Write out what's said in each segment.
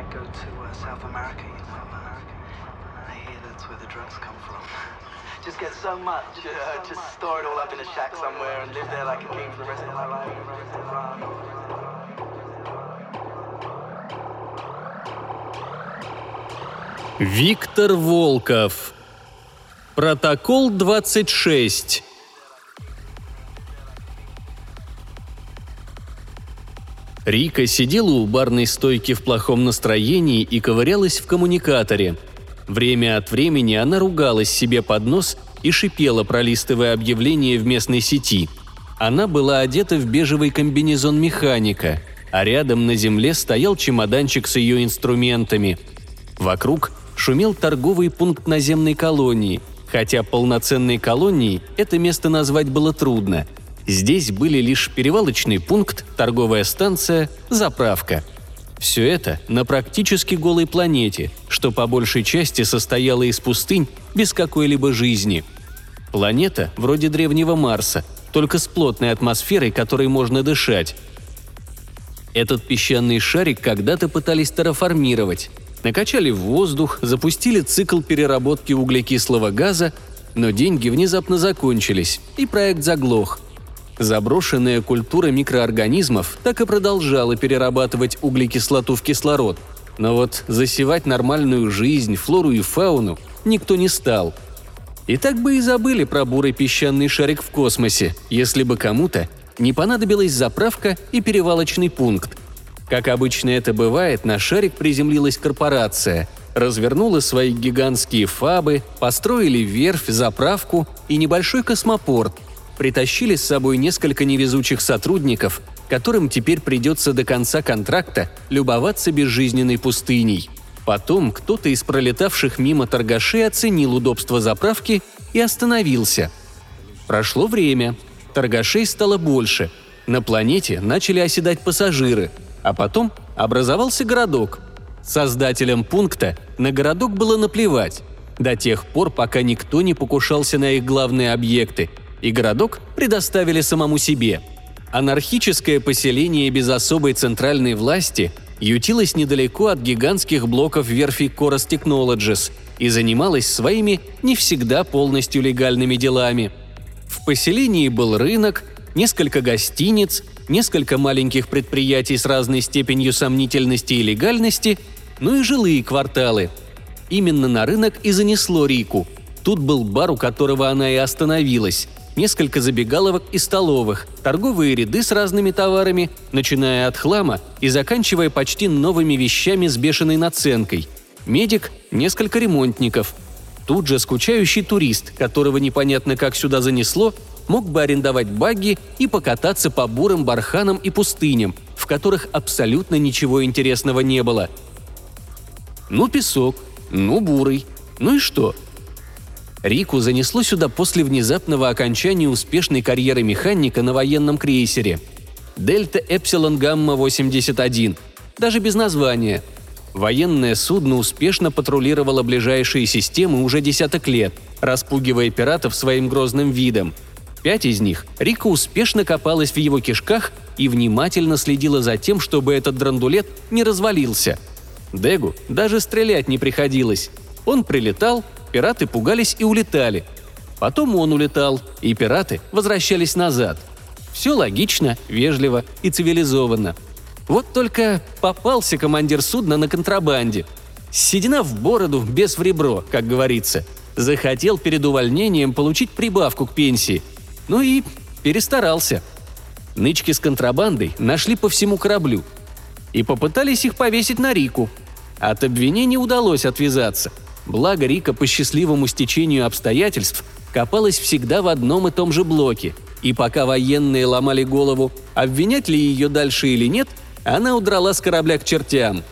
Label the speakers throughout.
Speaker 1: might go to uh, South America, you know. I hear that's where the drugs come from. Just get so much, uh, just store it all up in a shack somewhere and live there like a king for the rest of my life.
Speaker 2: Виктор Волков. Протокол 26. Рика сидела у барной стойки в плохом настроении и ковырялась в коммуникаторе. Время от времени она ругалась себе под нос и шипела, пролистывая объявления в местной сети. Она была одета в бежевый комбинезон механика, а рядом на земле стоял чемоданчик с ее инструментами. Вокруг шумел торговый пункт наземной колонии, хотя полноценной колонией это место назвать было трудно – Здесь были лишь перевалочный пункт, торговая станция, заправка. Все это на практически голой планете, что по большей части состояло из пустынь без какой-либо жизни. Планета вроде древнего Марса, только с плотной атмосферой, которой можно дышать. Этот песчаный шарик когда-то пытались терраформировать. Накачали в воздух, запустили цикл переработки углекислого газа, но деньги внезапно закончились, и проект заглох – Заброшенная культура микроорганизмов так и продолжала перерабатывать углекислоту в кислород. Но вот засевать нормальную жизнь, флору и фауну никто не стал. И так бы и забыли про бурый песчаный шарик в космосе, если бы кому-то не понадобилась заправка и перевалочный пункт. Как обычно это бывает, на шарик приземлилась корпорация, развернула свои гигантские фабы, построили верфь, заправку и небольшой космопорт – притащили с собой несколько невезучих сотрудников, которым теперь придется до конца контракта любоваться безжизненной пустыней. Потом кто-то из пролетавших мимо торгашей оценил удобство заправки и остановился. Прошло время. Торгашей стало больше. На планете начали оседать пассажиры, а потом образовался городок. Создателям пункта на городок было наплевать, до тех пор, пока никто не покушался на их главные объекты и городок предоставили самому себе. Анархическое поселение без особой центральной власти ютилось недалеко от гигантских блоков верфи Coros Technologies и занималось своими не всегда полностью легальными делами. В поселении был рынок, несколько гостиниц, несколько маленьких предприятий с разной степенью сомнительности и легальности, ну и жилые кварталы. Именно на рынок и занесло Рику. Тут был бар, у которого она и остановилась – несколько забегаловок и столовых, торговые ряды с разными товарами, начиная от хлама и заканчивая почти новыми вещами с бешеной наценкой. Медик, несколько ремонтников. Тут же скучающий турист, которого непонятно как сюда занесло, мог бы арендовать багги и покататься по бурым барханам и пустыням, в которых абсолютно ничего интересного не было. Ну песок, ну бурый, ну и что – Рику занесло сюда после внезапного окончания успешной карьеры механика на военном крейсере. Дельта Эпсилон Гамма-81. Даже без названия. Военное судно успешно патрулировало ближайшие системы уже десяток лет, распугивая пиратов своим грозным видом. Пять из них Рика успешно копалась в его кишках и внимательно следила за тем, чтобы этот драндулет не развалился. Дегу даже стрелять не приходилось. Он прилетал, Пираты пугались и улетали. Потом он улетал, и пираты возвращались назад. Все логично, вежливо и цивилизованно. Вот только попался командир судна на контрабанде. Седина в бороду, без в ребро, как говорится. Захотел перед увольнением получить прибавку к пенсии. Ну и перестарался. Нычки с контрабандой нашли по всему кораблю. И попытались их повесить на Рику. От обвинений удалось отвязаться – Благо Рика по счастливому стечению обстоятельств копалась всегда в одном и том же блоке, и пока военные ломали голову, обвинять ли ее дальше или нет, она удрала с корабля к чертям.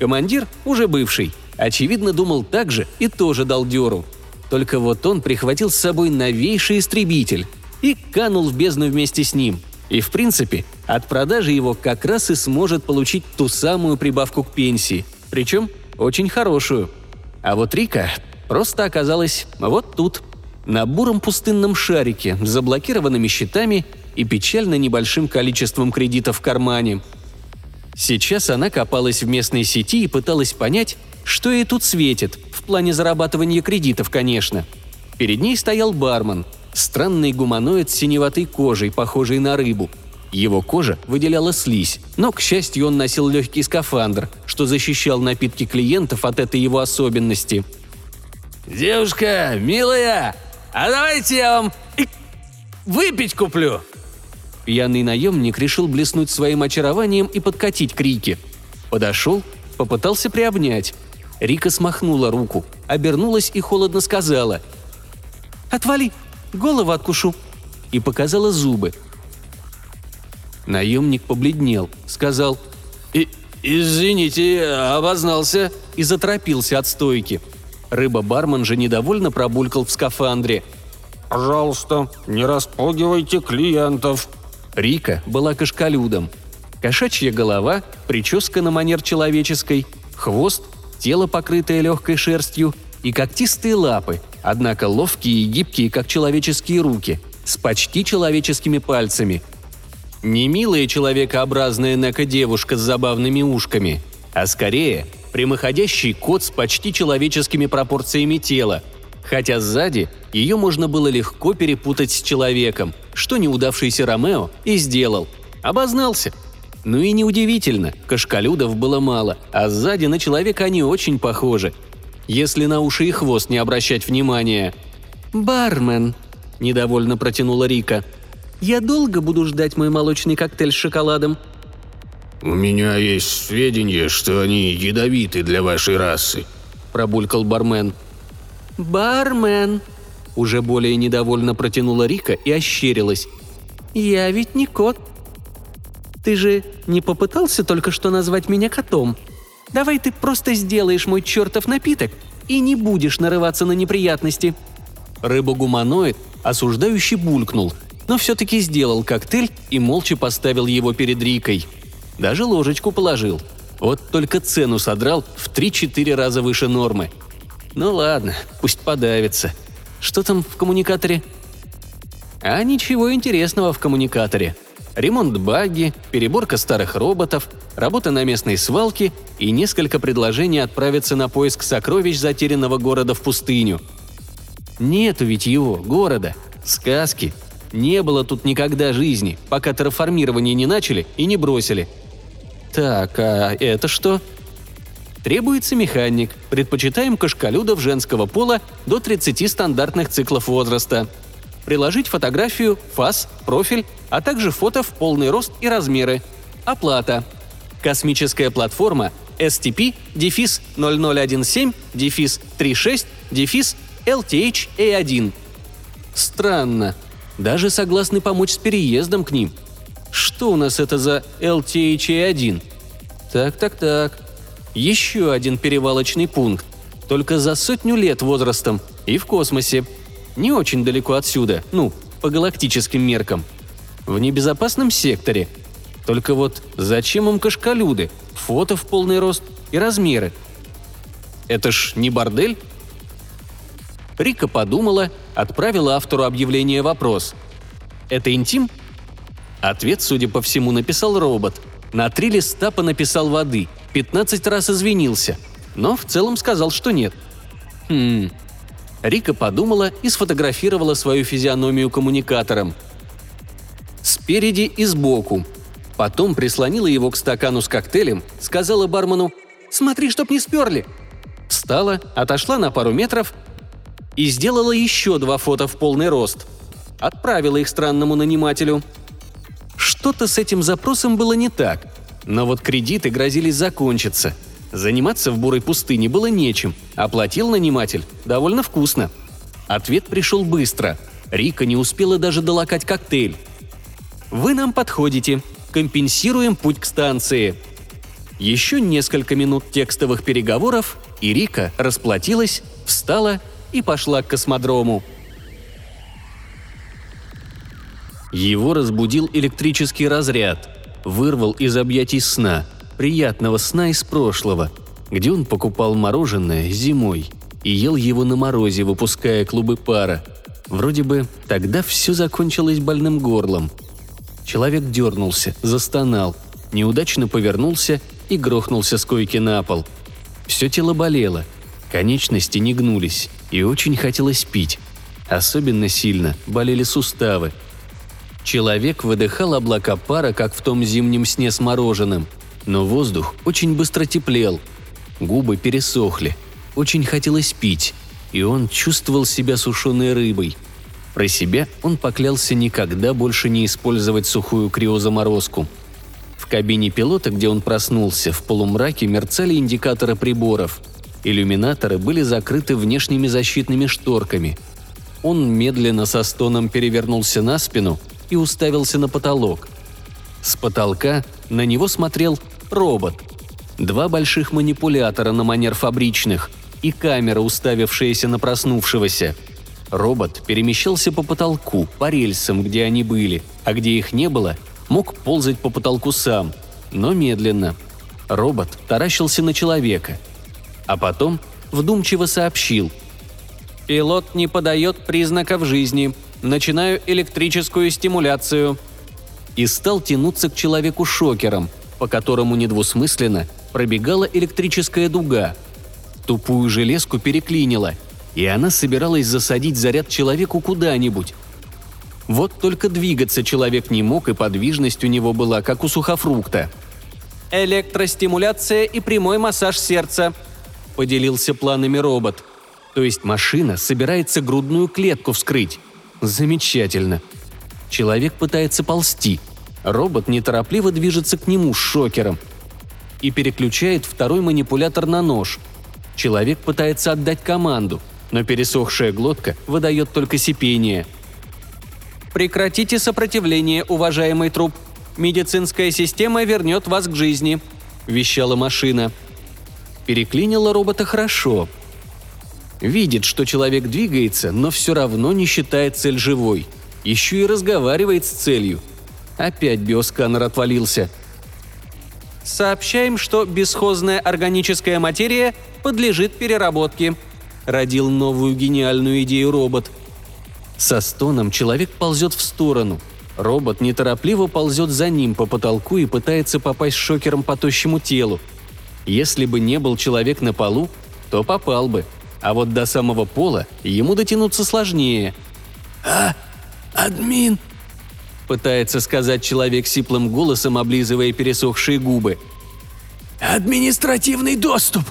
Speaker 2: Командир, уже бывший, очевидно думал так же и тоже дал дёру. Только вот он прихватил с собой новейший истребитель и канул в бездну вместе с ним. И, в принципе, от продажи его как раз и сможет получить ту самую прибавку к пенсии, причем очень хорошую – а вот Рика просто оказалась вот тут, на буром пустынном шарике с заблокированными счетами и печально небольшим количеством кредитов в кармане. Сейчас она копалась в местной сети и пыталась понять, что ей тут светит, в плане зарабатывания кредитов, конечно. Перед ней стоял бармен, странный гуманоид с синеватой кожей, похожий на рыбу. Его кожа выделяла слизь, но, к счастью, он носил легкий скафандр, что защищал напитки клиентов от этой его особенности.
Speaker 3: «Девушка, милая, а давайте я вам выпить куплю!»
Speaker 2: Пьяный наемник решил блеснуть своим очарованием и подкатить к Рике. Подошел, попытался приобнять. Рика смахнула руку, обернулась и холодно сказала «Отвали, голову откушу!» и показала зубы. Наемник побледнел, сказал
Speaker 3: и «Извините, обознался»
Speaker 2: и заторопился от стойки. Рыба-бармен же недовольно пробулькал в скафандре.
Speaker 4: «Пожалуйста, не распугивайте клиентов»,
Speaker 2: Рика была кашкалюдом. Кошачья голова, прическа на манер человеческой, хвост, тело, покрытое легкой шерстью, и когтистые лапы, однако ловкие и гибкие, как человеческие руки, с почти человеческими пальцами. Не милая человекообразная неко-девушка с забавными ушками, а скорее прямоходящий кот с почти человеческими пропорциями тела – хотя сзади ее можно было легко перепутать с человеком, что неудавшийся Ромео и сделал. Обознался. Ну и неудивительно, кашкалюдов было мало, а сзади на человека они очень похожи. Если на уши и хвост не обращать внимания. «Бармен», – недовольно протянула Рика. «Я долго буду ждать мой молочный коктейль с шоколадом?»
Speaker 4: «У меня есть сведения, что они ядовиты для вашей расы», –
Speaker 2: пробулькал бармен – «Бармен!» Уже более недовольно протянула Рика и ощерилась. «Я ведь не кот. Ты же не попытался только что назвать меня котом? Давай ты просто сделаешь мой чертов напиток и не будешь нарываться на неприятности». Рыба-гуманоид осуждающий булькнул, но все-таки сделал коктейль и молча поставил его перед Рикой. Даже ложечку положил. Вот только цену содрал в 3-4 раза выше нормы – ну ладно, пусть подавится. Что там в коммуникаторе? А ничего интересного в коммуникаторе. Ремонт багги, переборка старых роботов, работа на местной свалке и несколько предложений отправиться на поиск сокровищ затерянного города в пустыню. Нету ведь его, города, сказки. Не было тут никогда жизни, пока терраформирование не начали и не бросили. Так, а это что? – Требуется механик. Предпочитаем кашкалюдов женского пола до 30 стандартных циклов возраста. Приложить фотографию, фас, профиль, а также фото в полный рост и размеры. Оплата. Космическая платформа STP-001-36-36-LTH-A1. Странно. Даже согласны помочь с переездом к ним. Что у нас это за LTH-A1? Так-так-так. Еще один перевалочный пункт. Только за сотню лет возрастом и в космосе. Не очень далеко отсюда, ну, по галактическим меркам. В небезопасном секторе. Только вот зачем им кашкалюды, фото в полный рост и размеры? Это ж не бордель? Рика подумала, отправила автору объявления вопрос. «Это интим?» Ответ, судя по всему, написал робот. На три листа понаписал воды – 15 раз извинился, но в целом сказал, что нет. Хм. Рика подумала и сфотографировала свою физиономию коммуникатором. Спереди и сбоку. Потом прислонила его к стакану с коктейлем, сказала бармену «Смотри, чтоб не сперли!» Встала, отошла на пару метров и сделала еще два фото в полный рост. Отправила их странному нанимателю. Что-то с этим запросом было не так – но вот кредиты грозились закончиться. Заниматься в бурой пустыне было нечем, оплатил наниматель довольно вкусно. Ответ пришел быстро. Рика не успела даже долокать коктейль. «Вы нам подходите. Компенсируем путь к станции». Еще несколько минут текстовых переговоров, и Рика расплатилась, встала и пошла к космодрому. Его разбудил электрический разряд – вырвал из объятий сна, приятного сна из прошлого, где он покупал мороженое зимой и ел его на морозе, выпуская клубы пара. Вроде бы тогда все закончилось больным горлом. Человек дернулся, застонал. неудачно повернулся и грохнулся с койки на пол. Все тело болело, конечности не гнулись, и очень хотелось пить. Особенно сильно болели суставы. Человек выдыхал облака пара, как в том зимнем сне с мороженым, но воздух очень быстро теплел. Губы пересохли, очень хотелось пить, и он чувствовал себя сушеной рыбой. Про себя он поклялся никогда больше не использовать сухую криозаморозку. В кабине пилота, где он проснулся, в полумраке мерцали индикаторы приборов. Иллюминаторы были закрыты внешними защитными шторками. Он медленно со стоном перевернулся на спину и уставился на потолок. С потолка на него смотрел робот. Два больших манипулятора на манер фабричных и камера, уставившаяся на проснувшегося. Робот перемещался по потолку, по рельсам, где они были, а где их не было, мог ползать по потолку сам, но медленно. Робот таращился на человека. А потом вдумчиво сообщил. «Пилот не подает признаков жизни. Начинаю электрическую стимуляцию». И стал тянуться к человеку шокером, по которому недвусмысленно пробегала электрическая дуга. Тупую железку переклинило, и она собиралась засадить заряд человеку куда-нибудь, вот только двигаться человек не мог, и подвижность у него была, как у сухофрукта. «Электростимуляция и прямой массаж сердца», – поделился планами робот. То есть машина собирается грудную клетку вскрыть. Замечательно. Человек пытается ползти. Робот неторопливо движется к нему с шокером. И переключает второй манипулятор на нож. Человек пытается отдать команду, но пересохшая глотка выдает только сипение – Прекратите сопротивление, уважаемый труп. Медицинская система вернет вас к жизни», – вещала машина. Переклинила робота хорошо. Видит, что человек двигается, но все равно не считает цель живой. Еще и разговаривает с целью. Опять биосканер отвалился. «Сообщаем, что бесхозная органическая материя подлежит переработке», – родил новую гениальную идею робот – со стоном человек ползет в сторону. Робот неторопливо ползет за ним по потолку и пытается попасть шокером по тощему телу. Если бы не был человек на полу, то попал бы. А вот до самого пола ему дотянуться сложнее.
Speaker 3: «А, админ!»
Speaker 2: Пытается сказать человек сиплым голосом, облизывая пересохшие губы.
Speaker 3: «Административный доступ!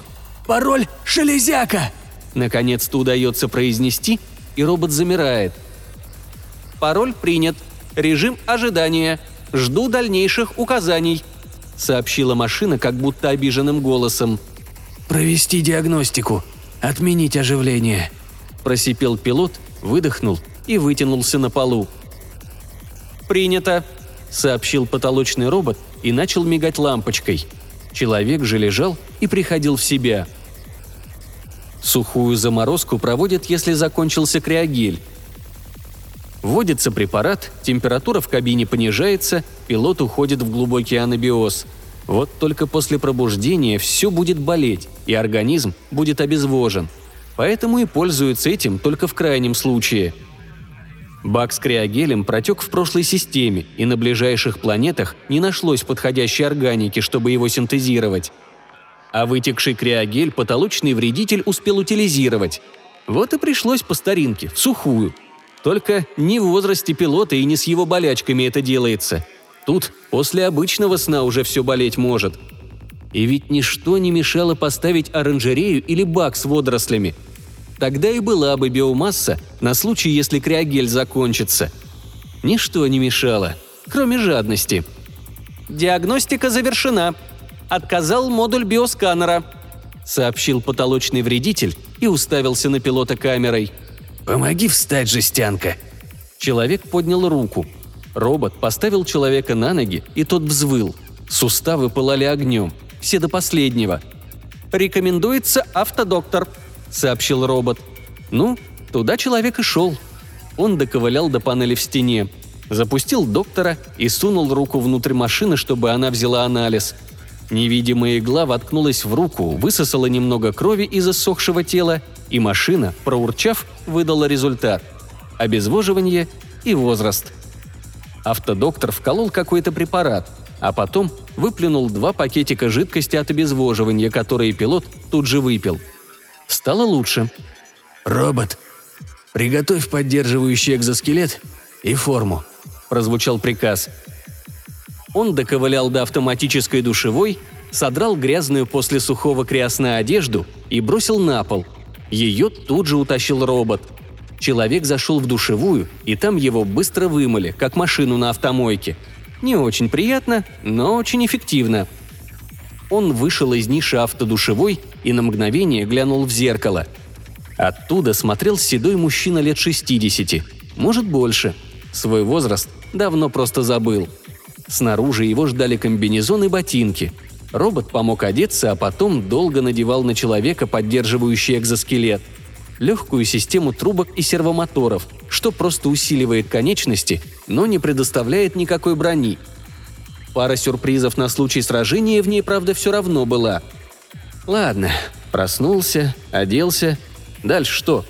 Speaker 3: Пароль «Шелезяка»!»
Speaker 2: Наконец-то удается произнести – и робот замирает. «Пароль принят. Режим ожидания. Жду дальнейших указаний», — сообщила машина как будто обиженным голосом.
Speaker 3: «Провести диагностику. Отменить оживление», —
Speaker 2: просипел пилот, выдохнул и вытянулся на полу. «Принято», — сообщил потолочный робот и начал мигать лампочкой. Человек же лежал и приходил в себя — Сухую заморозку проводят, если закончился криогель. Вводится препарат, температура в кабине понижается, пилот уходит в глубокий анабиоз. Вот только после пробуждения все будет болеть, и организм будет обезвожен. Поэтому и пользуются этим только в крайнем случае. Бак с криогелем протек в прошлой системе, и на ближайших планетах не нашлось подходящей органики, чтобы его синтезировать а вытекший криогель потолочный вредитель успел утилизировать. Вот и пришлось по старинке, в сухую. Только не в возрасте пилота и не с его болячками это делается. Тут после обычного сна уже все болеть может. И ведь ничто не мешало поставить оранжерею или бак с водорослями. Тогда и была бы биомасса на случай, если криогель закончится. Ничто не мешало, кроме жадности. «Диагностика завершена», отказал модуль биосканера», — сообщил потолочный вредитель и уставился на пилота камерой.
Speaker 3: «Помоги встать, жестянка!»
Speaker 2: Человек поднял руку. Робот поставил человека на ноги, и тот взвыл. Суставы пылали огнем. Все до последнего. «Рекомендуется автодоктор», — сообщил робот. Ну, туда человек и шел. Он доковылял до панели в стене, запустил доктора и сунул руку внутрь машины, чтобы она взяла анализ — Невидимая игла воткнулась в руку, высосала немного крови из иссохшего тела, и машина, проурчав, выдала результат – обезвоживание и возраст. Автодоктор вколол какой-то препарат. а потом выплюнул два пакетика жидкости от обезвоживания, которые пилот тут же выпил. Стало лучше.
Speaker 3: «Робот, приготовь поддерживающий экзоскелет и форму», – прозвучал приказ.
Speaker 2: Он доковылял до автоматической душевой, содрал грязную после сухого крясную одежду и бросил на пол. Ее тут же утащил робот. Человек зашел в душевую, и там его быстро вымыли, как машину на автомойке. Не очень приятно, но очень эффективно. Он вышел из ниши автодушевой и на мгновение глянул в зеркало. Оттуда смотрел седой мужчина лет 60, может больше. Свой возраст давно просто забыл. Снаружи его ждали комбинезон и ботинки – Робот помог одеться, а потом долго надевал на человека поддерживающий экзоскелет. Легкую систему трубок и сервомоторов, что просто усиливает конечности, но не предоставляет никакой брони. Пара сюрпризов на случай сражения в ней, правда, все равно была. Ладно, проснулся, оделся. Дальше что?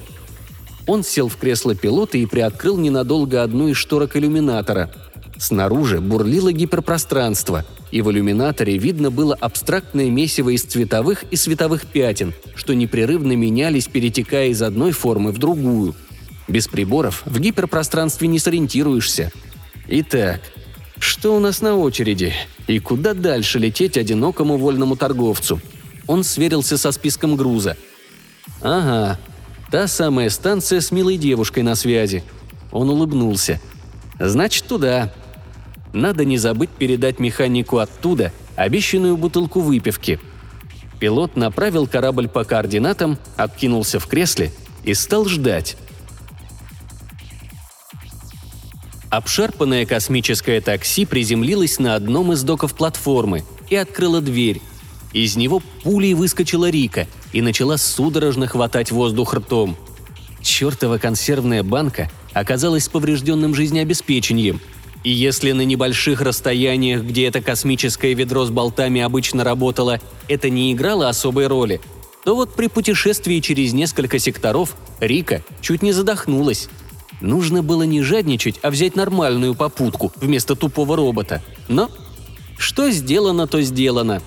Speaker 2: Он сел в кресло пилота и приоткрыл ненадолго одну из шторок иллюминатора. Снаружи бурлило гиперпространство – и в иллюминаторе видно было абстрактное месиво из цветовых и световых пятен, что непрерывно менялись, перетекая из одной формы в другую. Без приборов в гиперпространстве не сориентируешься. Итак, что у нас на очереди? И куда дальше лететь одинокому вольному торговцу? Он сверился со списком груза. Ага, та самая станция с милой девушкой на связи. Он улыбнулся. Значит, туда. Надо не забыть передать механику оттуда обещанную бутылку выпивки. Пилот направил корабль по координатам, откинулся в кресле и стал ждать. Обшарпанное космическое такси приземлилось на одном из доков платформы и открыло дверь. Из него пулей выскочила Рика и начала судорожно хватать воздух ртом. Чертова консервная банка оказалась поврежденным жизнеобеспечением – и если на небольших расстояниях, где это космическое ведро с болтами обычно работало, это не играло особой роли, то вот при путешествии через несколько секторов Рика чуть не задохнулась. Нужно было не жадничать, а взять нормальную попутку вместо тупого робота. Но что сделано, то сделано.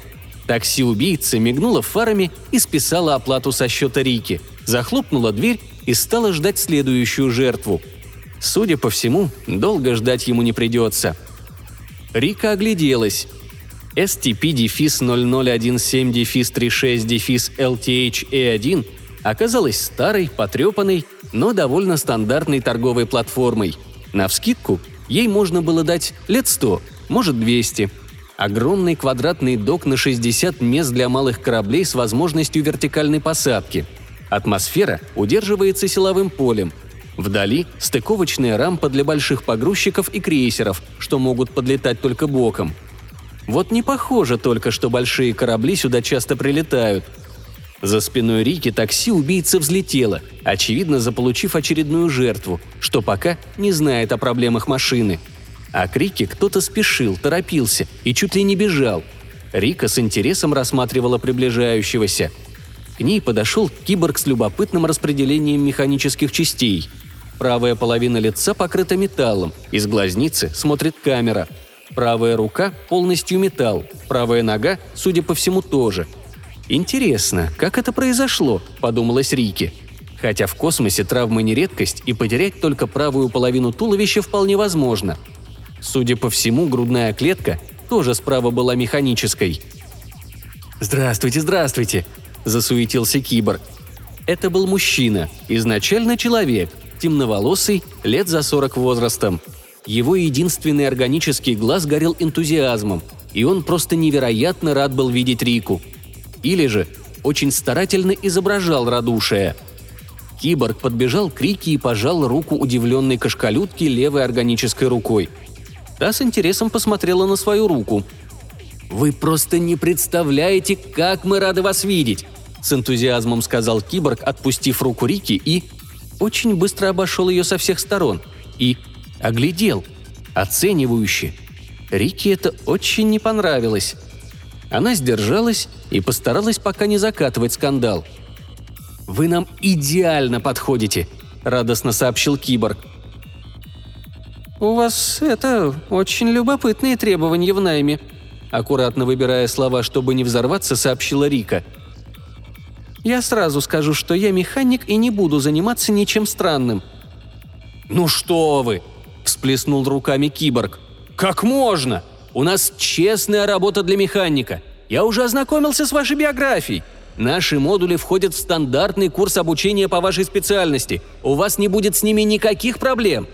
Speaker 2: Такси-убийца мигнула фарами и списала оплату со счета Рики, захлопнула дверь и стала ждать следующую жертву – Судя по всему, долго ждать ему не придется. Рика огляделась. STP-0017-36-LTH-E1 оказалась старой, потрепанной, но довольно стандартной торговой платформой. Навскидку ей можно было дать лет 100, может 200. Огромный квадратный док на 60 мест для малых кораблей с возможностью вертикальной посадки. Атмосфера удерживается силовым полем – Вдали – стыковочная рампа для больших погрузчиков и крейсеров, что могут подлетать только боком. Вот не похоже только, что большие корабли сюда часто прилетают. За спиной Рики такси убийца взлетело, очевидно заполучив очередную жертву, что пока не знает о проблемах машины. А к Рике кто-то спешил, торопился и чуть ли не бежал. Рика с интересом рассматривала приближающегося. К ней подошел киборг с любопытным распределением механических частей – Правая половина лица покрыта металлом, из глазницы смотрит камера. Правая рука полностью металл, правая нога, судя по всему, тоже. «Интересно, как это произошло?» – подумалась Рики. Хотя в космосе травмы не редкость, и потерять только правую половину туловища вполне возможно. Судя по всему, грудная клетка тоже справа была механической. «Здравствуйте, здравствуйте!» – засуетился киборг. Это был мужчина, изначально человек, темноволосый, лет за 40 возрастом. Его единственный органический глаз горел энтузиазмом, и он просто невероятно рад был видеть Рику. Или же очень старательно изображал радушие. Киборг подбежал к Рике и пожал руку удивленной кашкалютки левой органической рукой. Та с интересом посмотрела на свою руку. «Вы просто не представляете, как мы рады вас видеть!» с энтузиазмом сказал киборг, отпустив руку Рики и очень быстро обошел ее со всех сторон и оглядел, оценивающе. Рике это очень не понравилось. Она сдержалась и постаралась пока не закатывать скандал. «Вы нам идеально подходите», – радостно сообщил киборг. «У вас, это, очень любопытные требования в найме», аккуратно выбирая слова, чтобы не взорваться, сообщила Рика. «Я сразу скажу, что я механик и не буду заниматься ничем странным». «Ну что вы!» – всплеснул руками киборг. «Как можно? У нас честная работа для механика. Я уже ознакомился с вашей биографией. Наши модули входят в стандартный курс обучения по вашей специальности. У вас не будет с ними никаких проблем.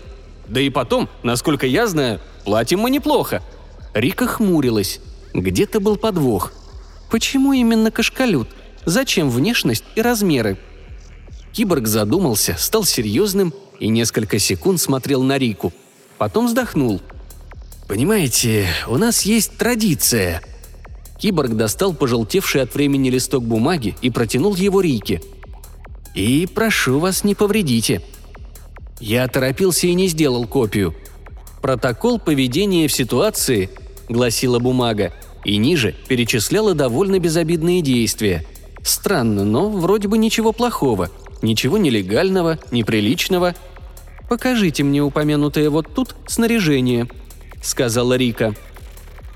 Speaker 2: Да и потом, насколько я знаю, платим мы неплохо». Рика хмурилась. Где-то был подвох. Почему именно кашкалют? Зачем внешность и размеры? Киборг задумался, стал серьезным и несколько секунд смотрел на Рику. Потом вздохнул. «Понимаете, у нас есть традиция». Киборг достал пожелтевший от времени листок бумаги и протянул его Рике. «И прошу вас, не повредите», я торопился и не сделал копию. Протокол поведения в ситуации, гласила бумага, и ниже перечисляла довольно безобидные действия. Странно, но вроде бы ничего плохого, ничего нелегального, неприличного. «Покажите мне упомянутое вот тут снаряжение», — сказала Рика.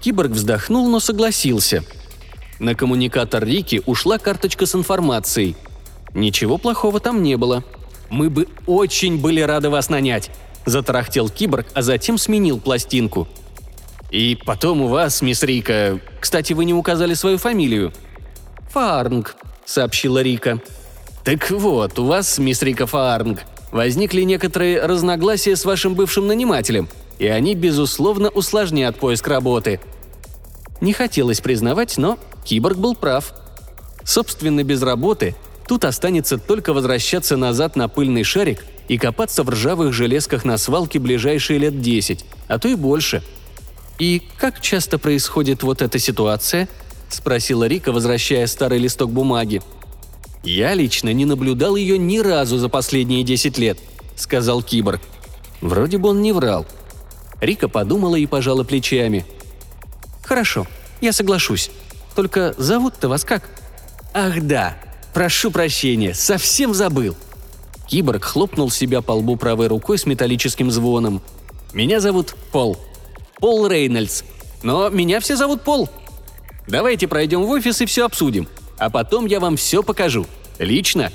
Speaker 2: Киборг вздохнул, но согласился. На коммуникатор Рики ушла карточка с информацией. Ничего плохого там не было — мы бы очень были рады вас нанять», – затарахтел киборг, а затем сменил пластинку. «И потом у вас, мисс Рика... Кстати, вы не указали свою фамилию». «Фарнг», – сообщила Рика. «Так вот, у вас, мисс Рика Фарнг, возникли некоторые разногласия с вашим бывшим нанимателем, и они, безусловно, усложнят поиск работы». Не хотелось признавать, но киборг был прав. Собственно, без работы Тут останется только возвращаться назад на пыльный шарик и копаться в ржавых железках на свалке ближайшие лет десять, а то и больше. «И как часто происходит вот эта ситуация?» – спросила Рика, возвращая старый листок бумаги. «Я лично не наблюдал ее ни разу за последние десять лет», – сказал киборг. Вроде бы он не врал. Рика подумала и пожала плечами. «Хорошо, я соглашусь. Только зовут-то вас как?» «Ах да, Прошу прощения, совсем забыл». Киборг хлопнул себя по лбу правой рукой с металлическим звоном. «Меня зовут Пол. Пол Рейнольдс. Но меня все зовут Пол. Давайте пройдем в офис и все обсудим. А потом я вам все покажу. Лично».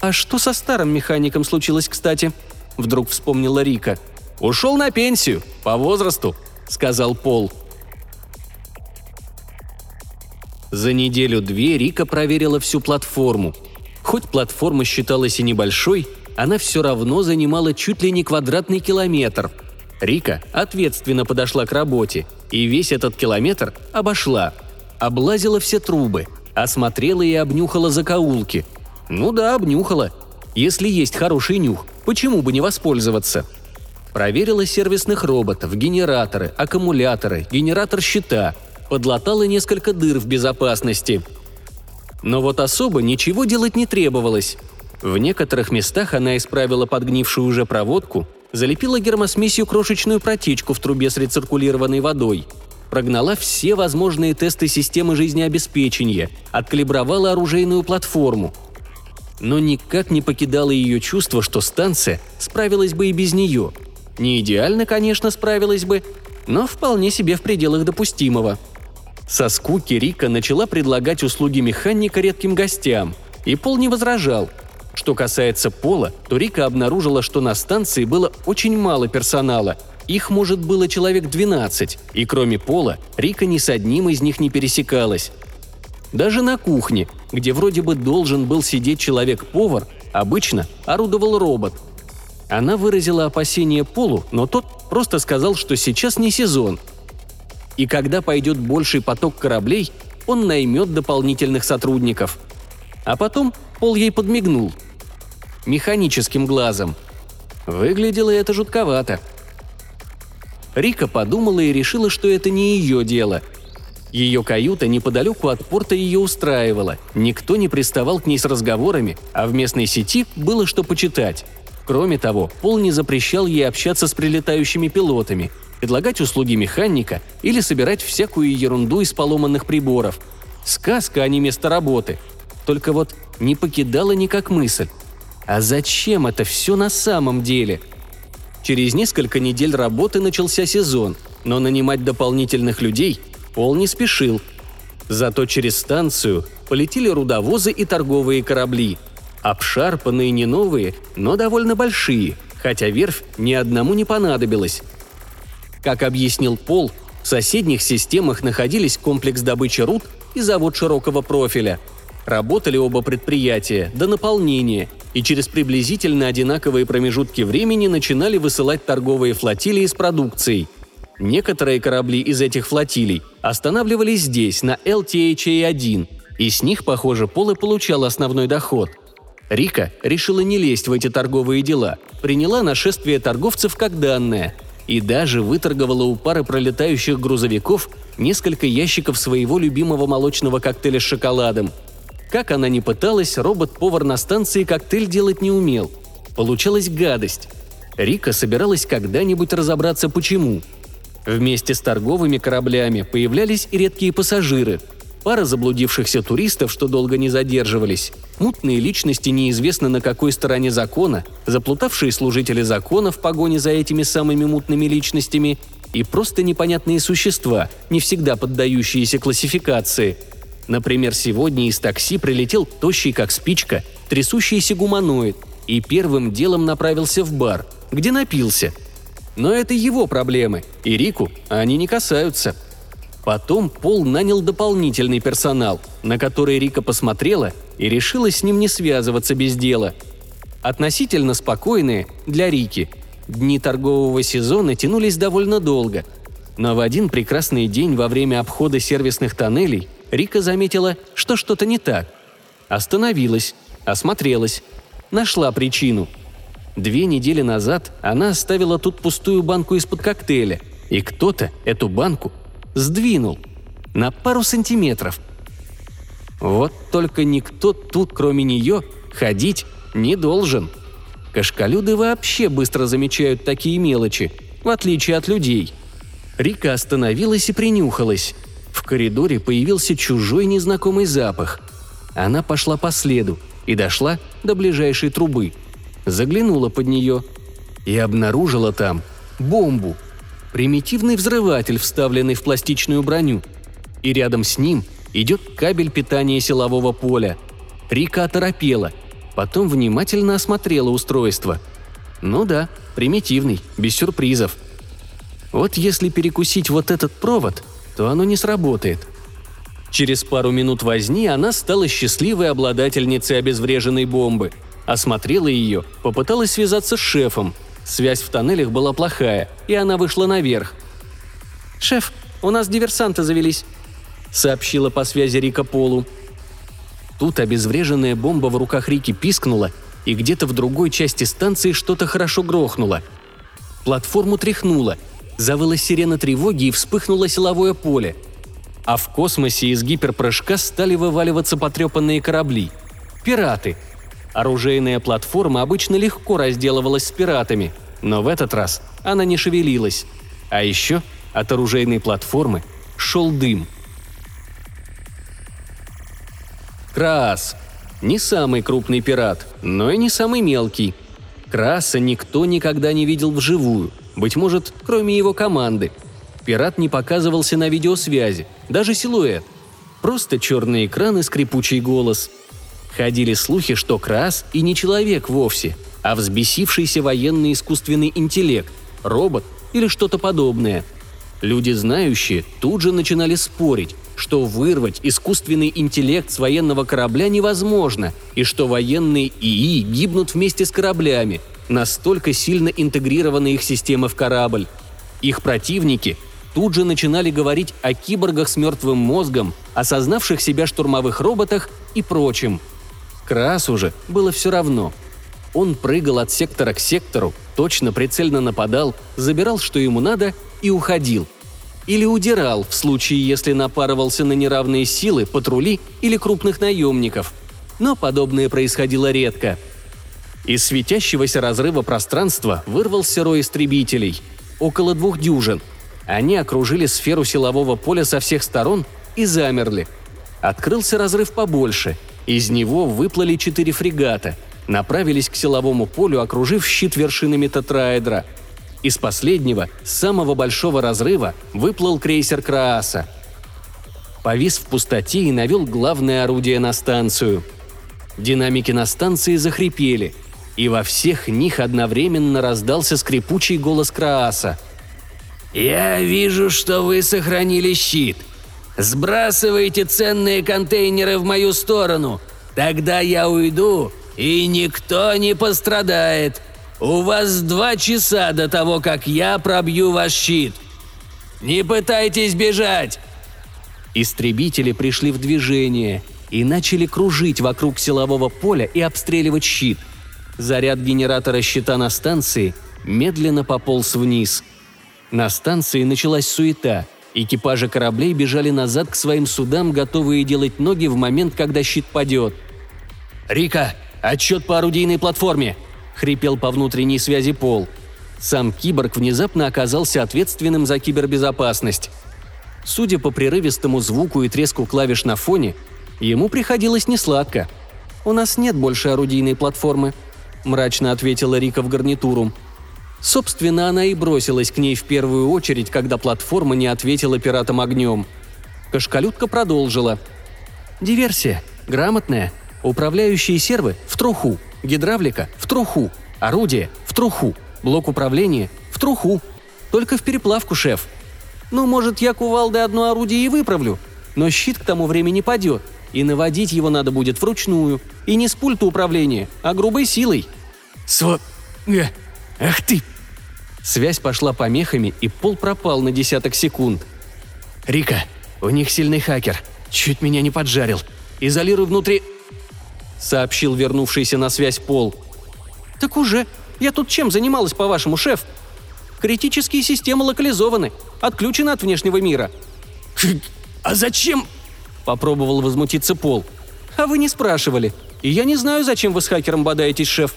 Speaker 2: «А что со старым механиком случилось, кстати?» Вдруг вспомнила Рика. «Ушел на пенсию. По возрасту», — сказал Пол. За неделю-две Рика проверила всю платформу. Хоть платформа считалась и небольшой, она все равно занимала чуть ли не квадратный километр. Рика ответственно подошла к работе и весь этот километр обошла. Облазила все трубы, осмотрела и обнюхала закоулки. Ну да, обнюхала. Если есть хороший нюх, почему бы не воспользоваться? Проверила сервисных роботов, генераторы, аккумуляторы, генератор щита – подлатала несколько дыр в безопасности. Но вот особо ничего делать не требовалось. В некоторых местах она исправила подгнившую уже проводку, залепила гермосмесью крошечную протечку в трубе с рециркулированной водой, прогнала все возможные тесты системы жизнеобеспечения, откалибровала оружейную платформу. Но никак не покидало ее чувство, что станция справилась бы и без нее. Не идеально, конечно, справилась бы, но вполне себе в пределах допустимого – со скуки Рика начала предлагать услуги механика редким гостям, и Пол не возражал. Что касается Пола, то Рика обнаружила, что на станции было очень мало персонала. Их, может, было человек 12, и кроме Пола, Рика ни с одним из них не пересекалась. Даже на кухне, где вроде бы должен был сидеть человек-повар, обычно орудовал робот. Она выразила опасение Полу, но тот просто сказал, что сейчас не сезон, и когда пойдет больший поток кораблей, он наймет дополнительных сотрудников. А потом Пол ей подмигнул. Механическим глазом. Выглядело это жутковато. Рика подумала и решила, что это не ее дело. Ее каюта неподалеку от порта ее устраивала, никто не приставал к ней с разговорами, а в местной сети было что почитать. Кроме того, Пол не запрещал ей общаться с прилетающими пилотами – предлагать услуги механика или собирать всякую ерунду из поломанных приборов. Сказка, а не место работы. Только вот не покидала никак мысль. А зачем это все на самом деле? Через несколько недель работы начался сезон, но нанимать дополнительных людей Пол не спешил. Зато через станцию полетели рудовозы и торговые корабли. Обшарпанные не новые, но довольно большие, хотя верфь ни одному не понадобилась. Как объяснил Пол, в соседних системах находились комплекс добычи руд и завод широкого профиля. Работали оба предприятия до наполнения, и через приблизительно одинаковые промежутки времени начинали высылать торговые флотилии с продукцией. Некоторые корабли из этих флотилий останавливались здесь, на LTHA-1, и с них, похоже, Пол и получал основной доход. Рика решила не лезть в эти торговые дела, приняла нашествие торговцев как данное и даже выторговала у пары пролетающих грузовиков несколько ящиков своего любимого молочного коктейля с шоколадом – как она ни пыталась, робот-повар на станции коктейль делать не умел. Получалась гадость. Рика собиралась когда-нибудь разобраться почему. Вместе с торговыми кораблями появлялись и редкие пассажиры. Пара заблудившихся туристов, что долго не задерживались, мутные личности неизвестно на какой стороне закона, заплутавшие служители закона в погоне за этими самыми мутными личностями и просто непонятные существа, не всегда поддающиеся классификации – Например, сегодня из такси прилетел тощий как спичка, трясущийся гуманоид и первым делом направился в бар, где напился. Но это его проблемы, и Рику они не касаются. Потом Пол нанял дополнительный персонал, на который Рика посмотрела и решила с ним не связываться без дела. Относительно спокойные для Рики. Дни торгового сезона тянулись довольно долго. Но в один прекрасный день во время обхода сервисных тоннелей – Рика заметила, что что-то не так. Остановилась, осмотрелась, нашла причину. Две недели назад она оставила тут пустую банку из-под коктейля, и кто-то эту банку сдвинул на пару сантиметров. Вот только никто тут, кроме нее, ходить не должен. Кашкалюды вообще быстро замечают такие мелочи, в отличие от людей. Рика остановилась и принюхалась. В коридоре появился чужой незнакомый запах. Она пошла по следу и дошла до ближайшей трубы. Заглянула под нее и обнаружила там бомбу. Примитивный взрыватель, вставленный в пластичную броню. И рядом с ним идет кабель питания силового поля. Рика оторопела, потом внимательно осмотрела устройство. Ну да, примитивный, без сюрпризов. Вот если перекусить вот этот провод, то оно не сработает. Через пару минут возни она стала счастливой обладательницей обезвреженной бомбы. Осмотрела ее, попыталась связаться с шефом. Связь в тоннелях была плохая, и она вышла наверх. «Шеф, у нас диверсанты завелись», — сообщила по связи Рика Полу. Тут обезвреженная бомба в руках Рики пискнула, и где-то в другой части станции что-то хорошо грохнуло. Платформу тряхнуло — завыла сирена тревоги и вспыхнуло силовое поле. А в космосе из гиперпрыжка стали вываливаться потрепанные корабли. Пираты. Оружейная платформа обычно легко разделывалась с пиратами, но в этот раз она не шевелилась. А еще от оружейной платформы шел дым. Крас. Не самый крупный пират, но и не самый мелкий. Краса никто никогда не видел вживую. Быть может, кроме его команды. Пират не показывался на видеосвязи, даже силуэт. Просто черный экран и скрипучий голос. Ходили слухи, что Крас и не человек вовсе, а взбесившийся военный искусственный интеллект, робот или что-то подобное. Люди, знающие, тут же начинали спорить, что вырвать искусственный интеллект с военного корабля невозможно, и что военные ИИ гибнут вместе с кораблями, настолько сильно интегрированы их системы в корабль. Их противники тут же начинали говорить о киборгах с мертвым мозгом, осознавших себя штурмовых роботах и прочем. Красу же было все равно. Он прыгал от сектора к сектору, точно прицельно нападал, забирал, что ему надо, и уходил. Или удирал, в случае, если напарывался на неравные силы, патрули или крупных наемников. Но подобное происходило редко – из светящегося разрыва пространства вырвался рой истребителей. Около двух дюжин. Они окружили сферу силового поля со всех сторон и замерли. Открылся разрыв побольше. Из него выплыли четыре фрегата. Направились к силовому полю, окружив щит вершинами тетраэдра. Из последнего, самого большого разрыва, выплыл крейсер Крааса. Повис в пустоте и навел главное орудие на станцию. Динамики на станции захрипели, и во всех них одновременно раздался скрипучий голос Крааса. «Я вижу, что вы сохранили щит. Сбрасывайте ценные контейнеры в мою сторону. Тогда я уйду, и никто не пострадает. У вас два часа до того, как я пробью ваш щит. Не пытайтесь бежать!» Истребители пришли в движение и начали кружить вокруг силового поля и обстреливать щит. Заряд генератора щита на станции медленно пополз вниз. На станции началась суета. Экипажи кораблей бежали назад к своим судам, готовые делать ноги в момент, когда щит падет. «Рика, отчет по орудийной платформе!» – хрипел по внутренней связи Пол. Сам киборг внезапно оказался ответственным за кибербезопасность. Судя по прерывистому звуку и треску клавиш на фоне, ему приходилось несладко. «У нас нет больше орудийной платформы», – мрачно ответила Рика в гарнитуру. Собственно, она и бросилась к ней в первую очередь, когда платформа не ответила пиратам огнем. Кашкалютка продолжила. «Диверсия. Грамотная. Управляющие сервы – в труху. Гидравлика – в труху. Орудие – в труху. Блок управления – в труху. Только в переплавку, шеф. Ну, может, я кувалдой одно орудие и выправлю. Но щит к тому времени падет, и наводить его надо будет вручную. И не с пульта управления, а грубой силой».
Speaker 3: Сво... Э, ах ты!
Speaker 2: Связь пошла помехами, и пол пропал на десяток секунд.
Speaker 3: Рика, у них сильный хакер. Чуть меня не поджарил. Изолируй внутри...
Speaker 2: Сообщил вернувшийся на связь Пол. «Так уже. Я тут чем занималась, по-вашему, шеф?» Критические системы локализованы, отключены от внешнего мира.
Speaker 3: А зачем?
Speaker 2: Попробовал возмутиться Пол. А вы не спрашивали. И я не знаю, зачем вы с хакером бодаетесь, шеф.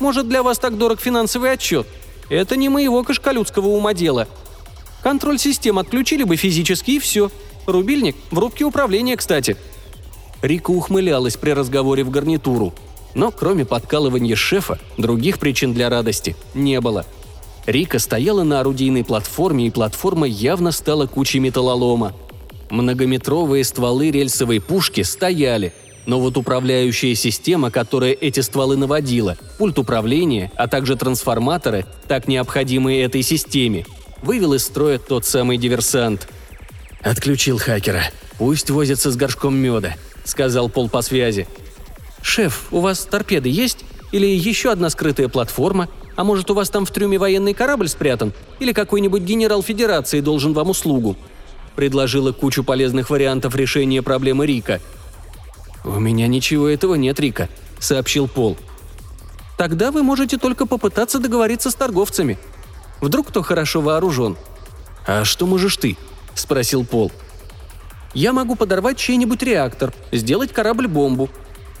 Speaker 2: Может, для вас так дорог финансовый отчет? Это не моего кашкалютского ума дело. Контроль систем отключили бы физически и все. Рубильник в рубке управления, кстати. Рика ухмылялась при разговоре в гарнитуру. Но кроме подкалывания шефа, других причин для радости не было – Рика стояла на орудийной платформе, и платформа явно стала кучей металлолома. Многометровые стволы рельсовой пушки стояли, но вот управляющая система, которая эти стволы наводила, пульт управления, а также трансформаторы, так необходимые этой системе, вывел из строя тот самый диверсант.
Speaker 3: «Отключил хакера. Пусть возится с горшком меда», — сказал Пол по связи.
Speaker 2: «Шеф, у вас торпеды есть? Или еще одна скрытая платформа? А может, у вас там в трюме военный корабль спрятан? Или какой-нибудь генерал Федерации должен вам услугу?» Предложила кучу полезных вариантов решения проблемы Рика.
Speaker 3: «У меня ничего этого нет, Рика», — сообщил Пол.
Speaker 2: «Тогда вы можете только попытаться договориться с торговцами. Вдруг кто хорошо вооружен».
Speaker 3: «А что можешь ты?» — спросил Пол.
Speaker 2: «Я могу подорвать чей-нибудь реактор, сделать корабль-бомбу.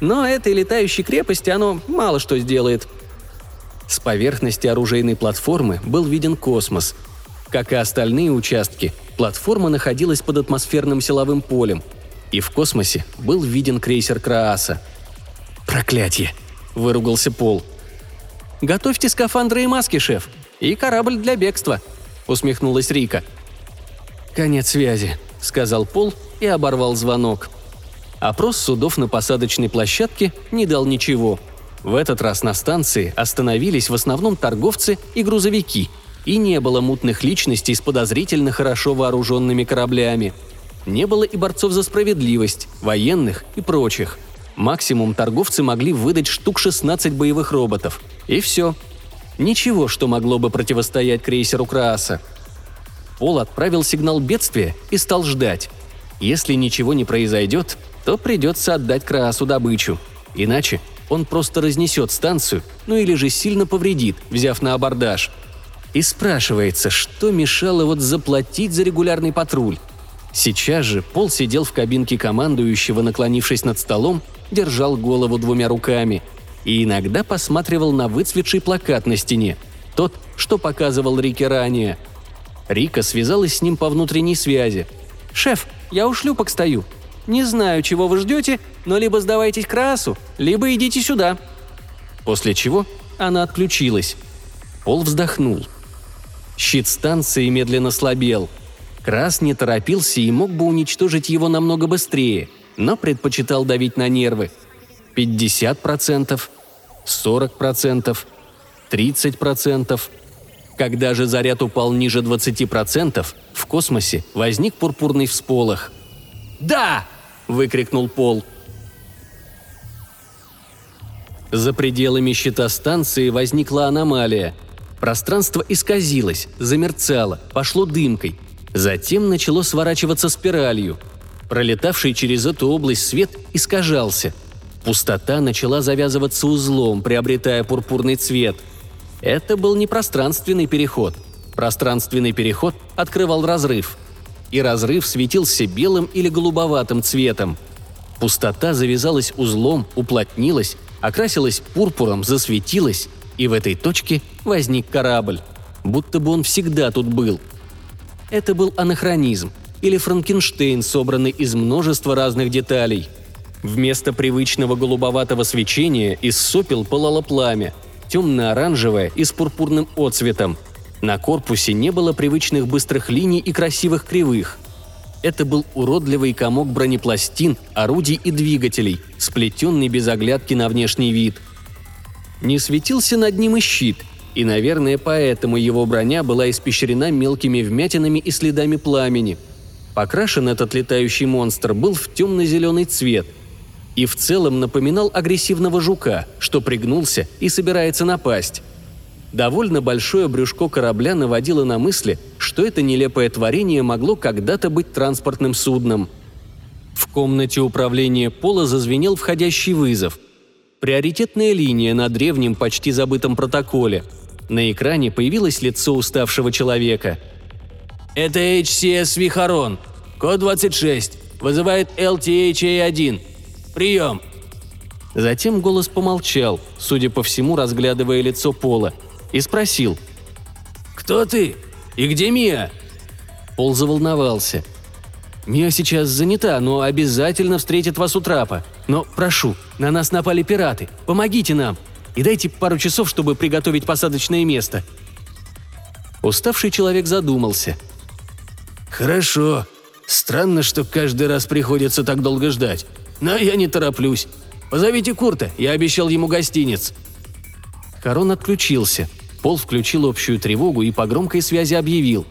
Speaker 2: Но этой летающей крепости оно мало что сделает», с поверхности оружейной платформы был виден космос. Как и остальные участки, платформа находилась под атмосферным силовым полем, и в космосе был виден крейсер Крааса.
Speaker 3: «Проклятье!» – выругался Пол.
Speaker 2: «Готовьте скафандры и маски, шеф, и корабль для бегства», – усмехнулась Рика.
Speaker 3: «Конец связи», – сказал Пол и оборвал звонок.
Speaker 2: Опрос судов на посадочной площадке не дал ничего – в этот раз на станции остановились в основном торговцы и грузовики, и не было мутных личностей с подозрительно хорошо вооруженными кораблями. Не было и борцов за справедливость, военных и прочих. Максимум торговцы могли выдать штук 16 боевых роботов. И все. Ничего, что могло бы противостоять крейсеру Крааса. Пол отправил сигнал бедствия и стал ждать. Если ничего не произойдет, то придется отдать Краасу добычу. Иначе он просто разнесет станцию, ну или же сильно повредит, взяв на абордаж. И спрашивается, что мешало вот заплатить за регулярный патруль? Сейчас же Пол сидел в кабинке командующего, наклонившись над столом, держал голову двумя руками и иногда посматривал на выцветший плакат на стене, тот, что показывал Рике ранее. Рика связалась с ним по внутренней связи. «Шеф, я у шлюпок стою. Не знаю, чего вы ждете, но либо сдавайтесь к Раасу, либо идите сюда». После чего она отключилась. Пол вздохнул. Щит станции медленно слабел. Крас не торопился и мог бы уничтожить его намного быстрее, но предпочитал давить на нервы. 50%, 40%, 30%. Когда же заряд упал ниже 20%, в космосе возник пурпурный всполох. «Да!» – выкрикнул Пол. За пределами щита станции возникла аномалия. Пространство исказилось, замерцало, пошло дымкой. Затем начало сворачиваться спиралью. Пролетавший через эту область свет искажался. Пустота начала завязываться узлом, приобретая пурпурный цвет. Это был не пространственный переход. Пространственный переход открывал разрыв. И разрыв светился белым или голубоватым цветом. Пустота завязалась узлом, уплотнилась, окрасилась пурпуром, засветилась, и в этой точке возник корабль. Будто бы он всегда тут был. Это был анахронизм, или Франкенштейн, собранный из множества разных деталей. Вместо привычного голубоватого свечения из сопел пылало пламя, темно-оранжевое и с пурпурным отцветом. На корпусе не было привычных быстрых линий и красивых кривых. Это был уродливый комок бронепластин, орудий и двигателей, сплетенный без оглядки на внешний вид. Не светился над ним и щит, и, наверное, поэтому его броня была испещрена мелкими вмятинами и следами пламени. Покрашен этот летающий монстр был в темно-зеленый цвет и в целом напоминал агрессивного жука, что пригнулся и собирается напасть. Довольно большое брюшко корабля наводило на мысли, что это нелепое творение могло когда-то быть транспортным судном. В комнате управления Пола зазвенел входящий вызов. Приоритетная линия на древнем, почти забытом протоколе. На экране появилось лицо уставшего человека. «Это HCS Вихарон. Код 26. Вызывает LTHA-1. Прием!» Затем голос помолчал, судя по всему, разглядывая лицо Пола – и спросил. «Кто ты? И где Мия?» Пол заволновался. «Мия сейчас занята, но обязательно встретит вас у трапа. Но прошу, на нас напали пираты. Помогите нам. И дайте пару часов, чтобы приготовить посадочное место». Уставший человек задумался. «Хорошо. Странно, что каждый раз приходится так долго ждать. Но я не тороплюсь. Позовите Курта, я обещал ему гостиниц». Корон отключился. Пол включил общую тревогу и по громкой связи объявил.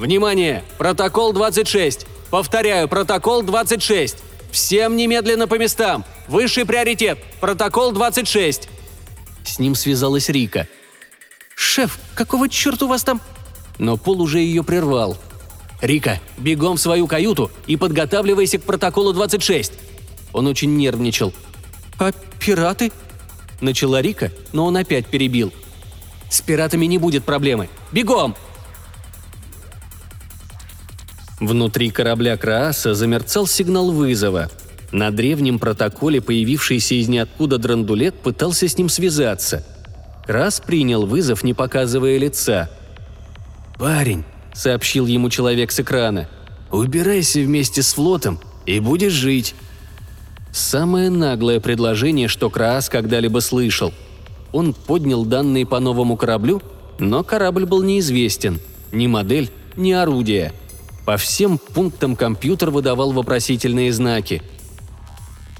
Speaker 2: «Внимание! Протокол 26! Повторяю, протокол 26! Всем немедленно по местам! Высший приоритет! Протокол 26!» С ним связалась Рика. «Шеф, какого черта у вас там?» Но Пол уже ее прервал. «Рика, бегом в свою каюту и подготавливайся к протоколу 26!» Он очень нервничал. «А пираты?» Начала Рика, но он опять перебил. «С пиратами не будет проблемы. Бегом!» Внутри корабля Крааса замерцал сигнал вызова. На древнем протоколе появившийся из ниоткуда драндулет пытался с ним связаться. Крас принял вызов, не показывая лица. «Парень», — сообщил ему человек с экрана, — «убирайся вместе с флотом и будешь жить. Самое наглое предложение, что Краас когда-либо слышал. Он поднял данные по новому кораблю, но корабль был неизвестен. Ни модель, ни орудие. По всем пунктам компьютер выдавал вопросительные знаки.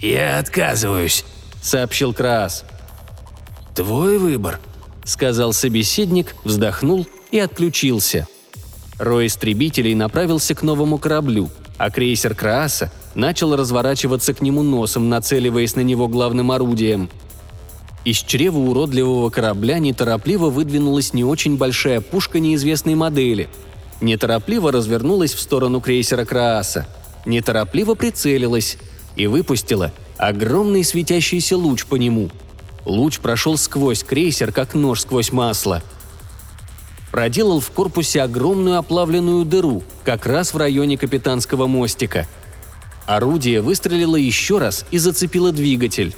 Speaker 2: «Я отказываюсь», — сообщил Краас. «Твой выбор», — сказал собеседник, вздохнул и отключился. Рой истребителей направился к новому кораблю, а крейсер Крааса начал разворачиваться к нему носом, нацеливаясь на него главным орудием. Из чрева уродливого корабля неторопливо выдвинулась не очень большая пушка неизвестной модели. Неторопливо развернулась в сторону крейсера Крааса. Неторопливо прицелилась и выпустила огромный светящийся луч по нему. Луч прошел сквозь крейсер, как нож сквозь масло. Проделал в корпусе огромную оплавленную дыру, как раз в районе капитанского мостика – Орудие выстрелило еще раз и зацепило двигатель.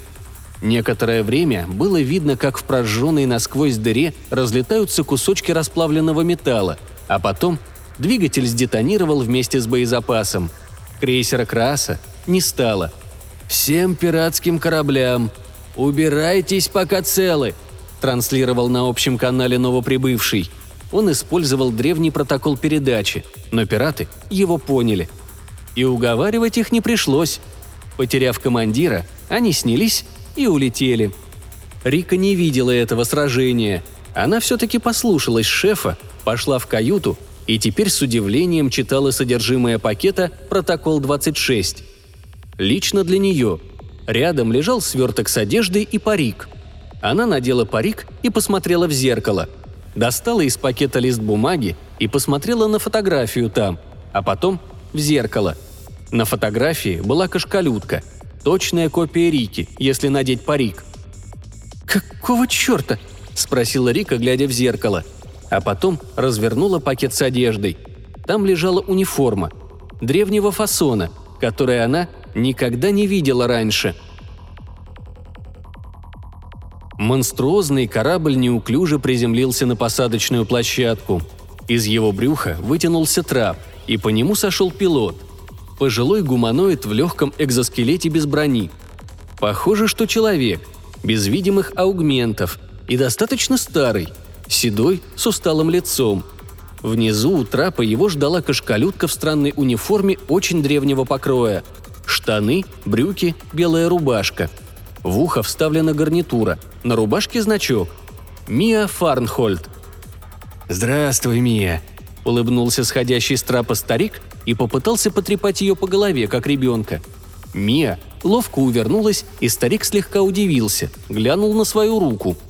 Speaker 2: Некоторое время было видно, как в прожженной насквозь дыре разлетаются кусочки расплавленного металла, а потом двигатель сдетонировал вместе с боезапасом. Крейсера Краса не стало. «Всем пиратским кораблям! Убирайтесь, пока целы!» – транслировал на общем канале новоприбывший. он использовал древний протокол передачи, но пираты его поняли. И уговаривать их не пришлось. Потеряв командира, они снялись и улетели. Рика не видела этого сражения. Она все-таки послушалась шефа, пошла в каюту и теперь с удивлением читала содержимое пакета «Протокол 26». Лично для нее. Рядом лежал сверток с одеждой и парик. Она надела парик и посмотрела в зеркало. Достала из пакета лист бумаги и посмотрела на фотографию там, а потом в зеркало. На фотографии была кашкалютка, точная копия Рики, если надеть парик. «Какого черта?» – спросила Рика, глядя в зеркало – а потом развернула пакет с одеждой. Там лежала униформа, древнего фасона, которой она никогда не видела раньше. Монструозный корабль неуклюже приземлился на посадочную площадку. Из его брюха вытянулся трап, и по нему сошел пилот. Пожилой гуманоид в легком экзоскелете без брони. Похоже, что человек, без видимых аугментов, и достаточно старый – седой, с усталым лицом. Внизу у трапа его ждала кашкалютка в странной униформе очень древнего покроя. Штаны, брюки, белая рубашка. В ухо вставлена гарнитура, на рубашке значок. «Мия Фарнхольд». «Здравствуй, Мия», — улыбнулся сходящий с трапа старик и попытался потрепать ее по голове, как ребенка. Мия ловко увернулась, и старик слегка удивился, глянул на свою руку —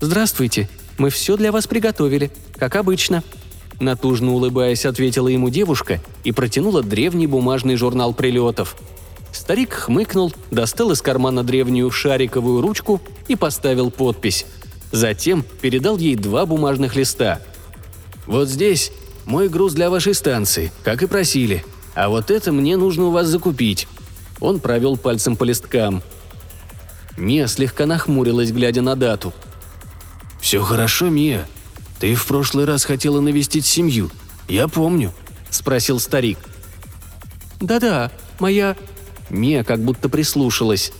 Speaker 2: «Здравствуйте. Мы все для вас приготовили, как обычно». Натужно улыбаясь, ответила ему девушка и протянула древний бумажный журнал прилетов. Старик хмыкнул, достал из кармана древнюю шариковую ручку и поставил подпись. Затем передал ей два бумажных листа. «Вот здесь мой груз для вашей станции, как и просили. А вот это мне нужно у вас закупить». Он провел пальцем по листкам. Мия слегка нахмурилась, глядя на дату – «Все хорошо, Мия. Ты в прошлый раз хотела навестить семью. Я помню», — спросил старик. «Да-да, моя...» Мия как будто прислушалась.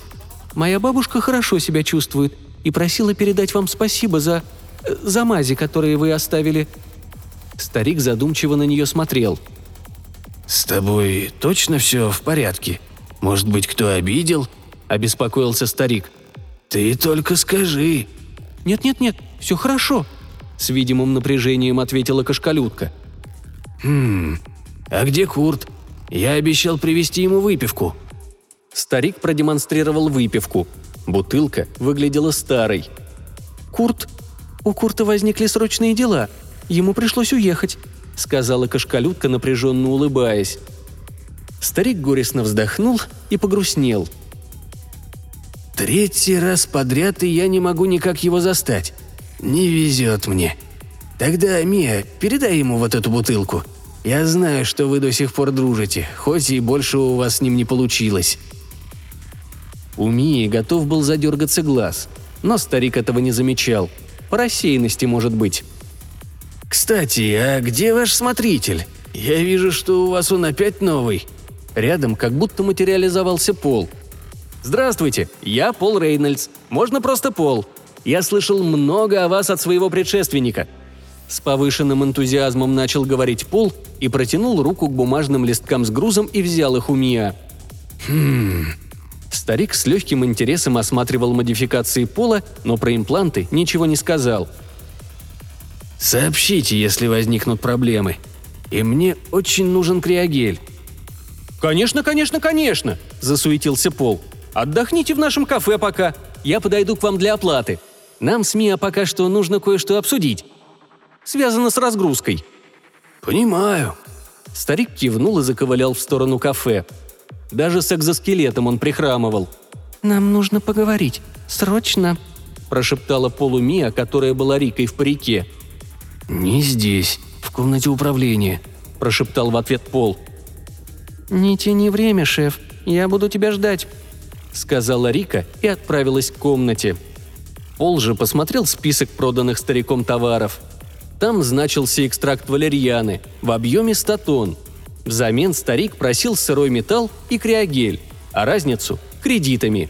Speaker 2: «Моя бабушка хорошо себя чувствует и просила передать вам спасибо за... за мази, которые вы оставили». Старик задумчиво на нее смотрел. «С тобой точно все в порядке? Может быть, кто обидел?» – обеспокоился старик. «Ты только скажи». «Нет-нет-нет, все хорошо», — с видимым напряжением ответила кошкалютка. «Хм, а где Курт? Я обещал привезти ему выпивку». Старик продемонстрировал выпивку. Бутылка выглядела старой. «Курт? У Курта возникли срочные дела. Ему пришлось уехать», — сказала кошкалютка, напряженно улыбаясь. Старик горестно вздохнул и погрустнел. «Третий раз подряд, и я не могу никак его застать. «Не везет мне. Тогда, Мия, передай ему вот эту бутылку. Я знаю, что вы до сих пор дружите, хоть и больше у вас с ним не получилось». У Мии готов был задергаться глаз, но старик этого не замечал. По рассеянности, может быть. «Кстати, а где ваш смотритель? Я вижу, что у вас он опять новый». Рядом как будто материализовался Пол. «Здравствуйте, я Пол Рейнольдс. Можно просто Пол. Я слышал много о вас от своего предшественника». С повышенным энтузиазмом начал говорить Пол и протянул руку к бумажным листкам с грузом и взял их у Мия. «Хм...» Старик с легким интересом осматривал модификации Пола, но про импланты ничего не сказал. «Сообщите, если возникнут проблемы. И мне очень нужен криогель». «Конечно, конечно, конечно!» – засуетился Пол. «Отдохните в нашем кафе пока. Я подойду к вам для оплаты». Нам с Миа пока что нужно кое-что обсудить. Связано с разгрузкой». «Понимаю». Старик кивнул и заковылял в сторону кафе. Даже с экзоскелетом он прихрамывал. «Нам нужно поговорить. Срочно», – прошептала Полу Мия, которая была Рикой в парике. «Не здесь, в комнате управления», – прошептал в ответ Пол. «Не тяни время, шеф. Я буду тебя ждать», – сказала Рика и отправилась к комнате – Пол же посмотрел список проданных стариком товаров. Там значился экстракт валерьяны в объеме 100 тонн. Взамен старик просил сырой металл и криогель, а разницу – кредитами.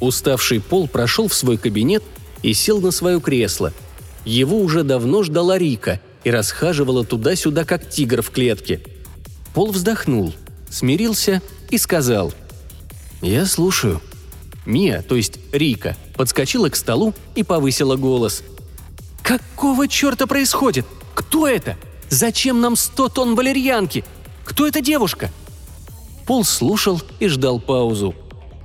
Speaker 2: Уставший Пол прошел в свой кабинет и сел на свое кресло. Его уже давно ждала Рика и расхаживала туда-сюда, как тигр в клетке. Пол вздохнул, смирился и сказал «Я слушаю». Мия, то есть Рика, подскочила к столу и повысила голос. «Какого черта происходит? Кто это? Зачем нам сто тонн валерьянки? Кто эта девушка?» Пол слушал и ждал паузу.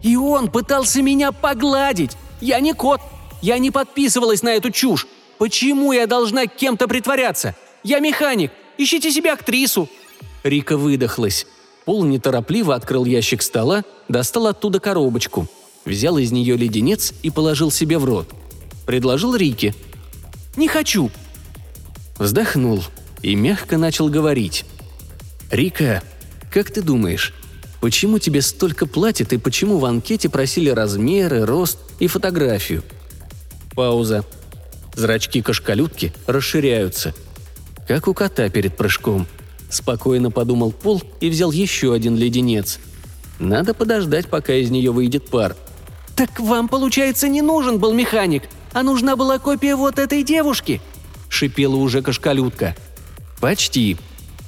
Speaker 2: «И он пытался меня погладить! Я не кот! Я не подписывалась на эту чушь! Почему я должна кем-то притворяться? Я механик! Ищите себе актрису!» Рика выдохлась. Пол неторопливо открыл ящик стола, достал оттуда коробочку, взял из нее леденец и положил себе в рот. Предложил Рике. «Не хочу!» Вздохнул и мягко начал говорить. «Рика, как ты думаешь, почему тебе столько платят и почему в анкете просили размеры, рост и фотографию?» Пауза. Зрачки кошкалютки расширяются. Как у кота перед прыжком. Спокойно подумал Пол и взял еще один леденец. Надо подождать, пока из нее выйдет пар. «Так вам, получается, не нужен был механик, а нужна была копия вот этой девушки?» – шипела уже кошкалютка. «Почти.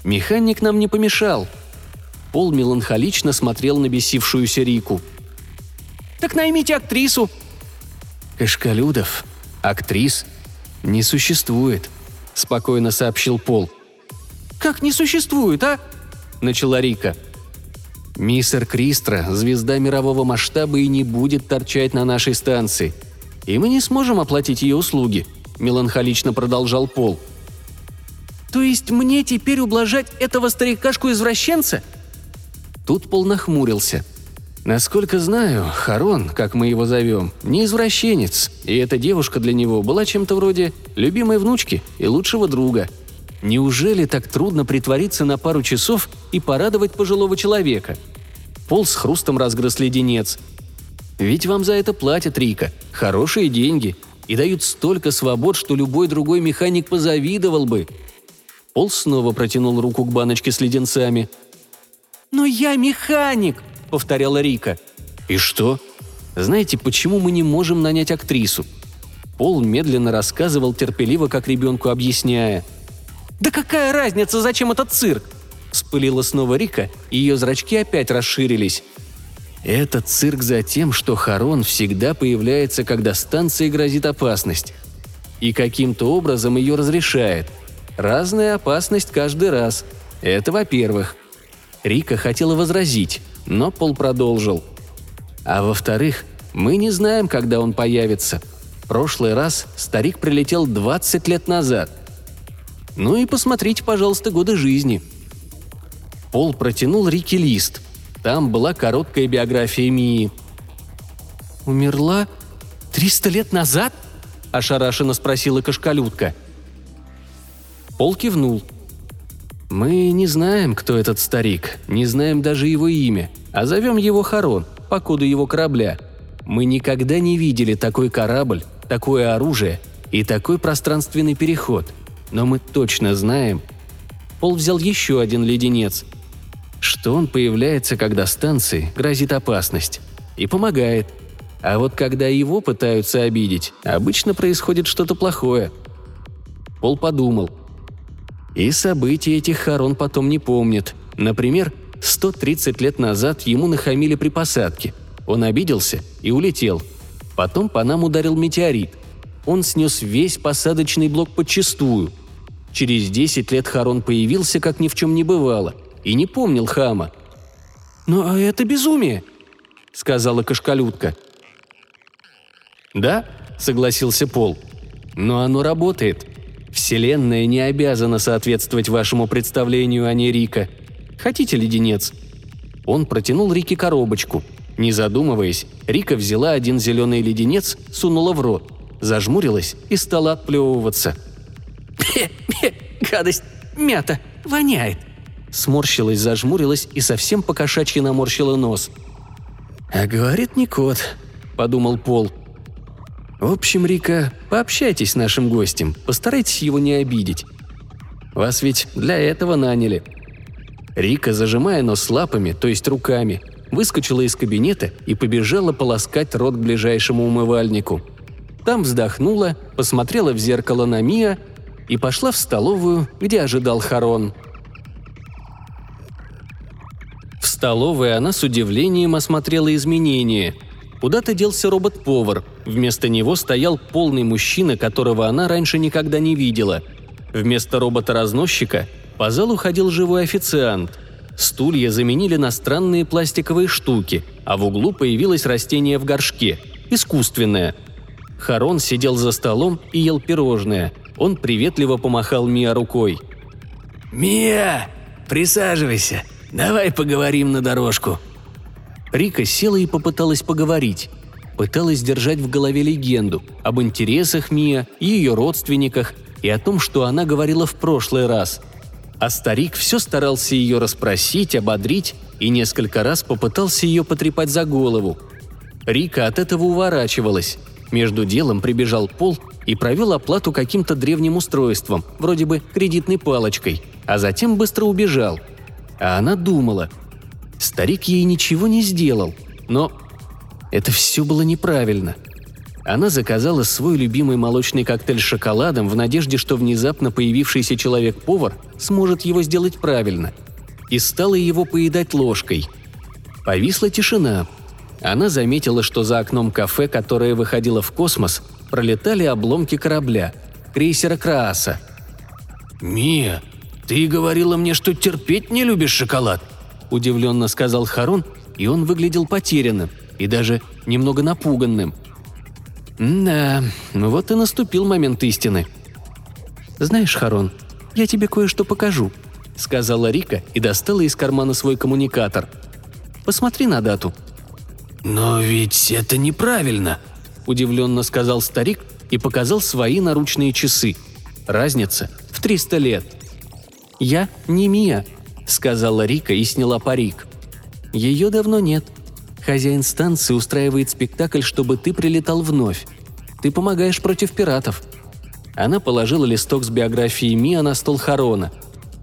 Speaker 2: Механик нам не помешал». Пол меланхолично смотрел на бесившуюся Рику. «Так наймите актрису». «Кашкалюдов, актрис, не существует», – спокойно сообщил Пол. «Как не существует, а?» – начала Рика. «Мистер Кристра – звезда мирового масштаба и не будет торчать на нашей станции. И мы не сможем оплатить ее услуги», – меланхолично продолжал Пол. «То есть мне теперь ублажать этого старикашку-извращенца?» Тут Пол нахмурился. Насколько знаю, Харон, как мы его зовем, не извращенец, и эта девушка для него была чем-то вроде любимой внучки и лучшего друга. Неужели так трудно притвориться на пару часов и порадовать пожилого человека? Пол с хрустом разгрыз леденец. Ведь вам за это платят, Рика, хорошие деньги, и дают столько свобод, что любой другой механик позавидовал бы. Пол снова протянул руку к баночке с леденцами. «Но я механик!» повторяла Рика. «И что? Знаете, почему мы не можем нанять актрису?» Пол медленно рассказывал терпеливо, как ребенку объясняя. «Да какая разница, зачем этот цирк?» Вспылила снова Рика, и ее зрачки опять расширились. «Этот цирк за тем, что Харон всегда появляется, когда станции грозит опасность. И каким-то образом ее разрешает. Разная опасность каждый раз. Это во-первых. Рика хотела возразить, но Пол продолжил. А во-вторых, мы не знаем, когда он появится. Прошлый раз старик прилетел 20 лет назад. Ну и посмотрите, пожалуйста, годы жизни. Пол протянул Рике лист. Там была короткая биография Мии. «Умерла 300 лет назад?» – ошарашенно спросила кошкалютка. Пол кивнул – «Мы не знаем, кто этот старик, не знаем даже его имя, а зовем его Харон, по коду его корабля. Мы никогда не видели такой корабль, такое оружие и такой пространственный переход. Но мы точно знаем...» Пол взял еще один леденец. Что он появляется, когда станции грозит опасность. И помогает. А вот когда его пытаются обидеть, обычно происходит что-то плохое. Пол подумал – и события этих Харон потом не помнит. Например, 130 лет назад ему нахамили при посадке. Он обиделся и улетел. Потом по нам ударил метеорит. Он снес весь посадочный блок подчистую. Через 10 лет Харон появился, как ни в чем не бывало, и не помнил хама. «Но это безумие», — сказала кошкалютка. «Да», — согласился Пол. «Но оно работает. Вселенная не обязана соответствовать вашему представлению о ней Рика. Хотите леденец?» Он протянул Рике коробочку. Не задумываясь, Рика взяла один зеленый леденец, сунула в рот, зажмурилась и стала отплевываться. «Пе-пе, гадость, мята, воняет!» Сморщилась, зажмурилась и совсем покошачьи наморщила нос. «А говорит не кот», — подумал Пол. В общем, Рика, пообщайтесь с нашим гостем, постарайтесь его не обидеть. Вас ведь для этого наняли». Рика, зажимая нос лапами, то есть руками, выскочила из кабинета и побежала полоскать рот к ближайшему умывальнику. Там вздохнула, посмотрела в зеркало на Мия и пошла в столовую, где ожидал Харон. В столовой она с удивлением осмотрела изменения. Куда-то делся робот-повар. Вместо него стоял полный мужчина, которого она раньше никогда не видела. Вместо робота-разносчика по залу ходил живой официант. Стулья заменили на странные пластиковые штуки, а в углу появилось растение в горшке – искусственное. Харон сидел за столом и ел пирожное. Он приветливо помахал Мия рукой.
Speaker 3: «Мия, присаживайся. Давай поговорим на дорожку».
Speaker 2: Рика села и попыталась поговорить. Пыталась держать в голове легенду об интересах Мия, ее родственниках и о том, что она говорила в прошлый раз. А старик все старался ее расспросить, ободрить и несколько раз попытался ее потрепать за голову. Рика от этого уворачивалась. Между делом прибежал Пол и провел оплату каким-то древним устройством, вроде бы кредитной палочкой, а затем быстро убежал. А она думала. Старик ей ничего не сделал, но это все было неправильно. Она заказала свой любимый молочный коктейль с шоколадом в надежде, что внезапно появившийся человек-повар сможет его сделать правильно. И стала его поедать ложкой. Повисла тишина. Она заметила, что за окном кафе, которое выходило в космос, пролетали обломки корабля, крейсера Крааса.
Speaker 3: «Мия, ты говорила мне, что терпеть не любишь шоколад», –
Speaker 2: удивленно сказал Харон, и он выглядел потерянным и даже немного напуганным. «Да, вот и наступил момент истины». «Знаешь, Харон, я тебе кое-что покажу», – сказала Рика и достала из кармана свой коммуникатор. «Посмотри на дату».
Speaker 3: «Но ведь это неправильно», –
Speaker 2: удивленно сказал старик и показал свои наручные часы. Разница в 300 лет. «Я не Мия», – сказала Рика и сняла парик. «Ее давно нет. Хозяин станции устраивает спектакль, чтобы ты прилетал вновь. Ты помогаешь против пиратов». Она положила листок с биографией Мия на стол Харона.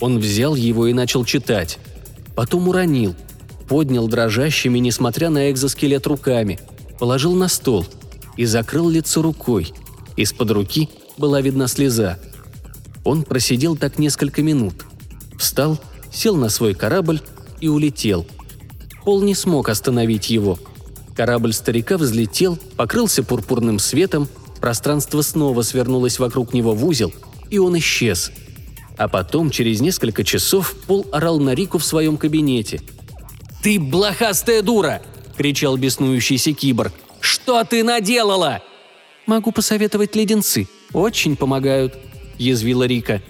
Speaker 2: Он взял его и начал читать. Потом уронил. Поднял дрожащими, несмотря на экзоскелет, руками. Положил на стол – и закрыл лицо рукой. Из-под руки была видна слеза. Он просидел так несколько минут. Встал, сел на свой корабль и улетел. Пол не смог остановить его. Корабль старика взлетел, покрылся пурпурным светом, пространство снова свернулось вокруг него в узел, и он исчез. А потом, через несколько часов, Пол орал на Рику в своем кабинете. «Ты блохастая дура!» – кричал беснующийся киборг – что ты наделала?» «Могу посоветовать леденцы. Очень помогают», – язвила Рика.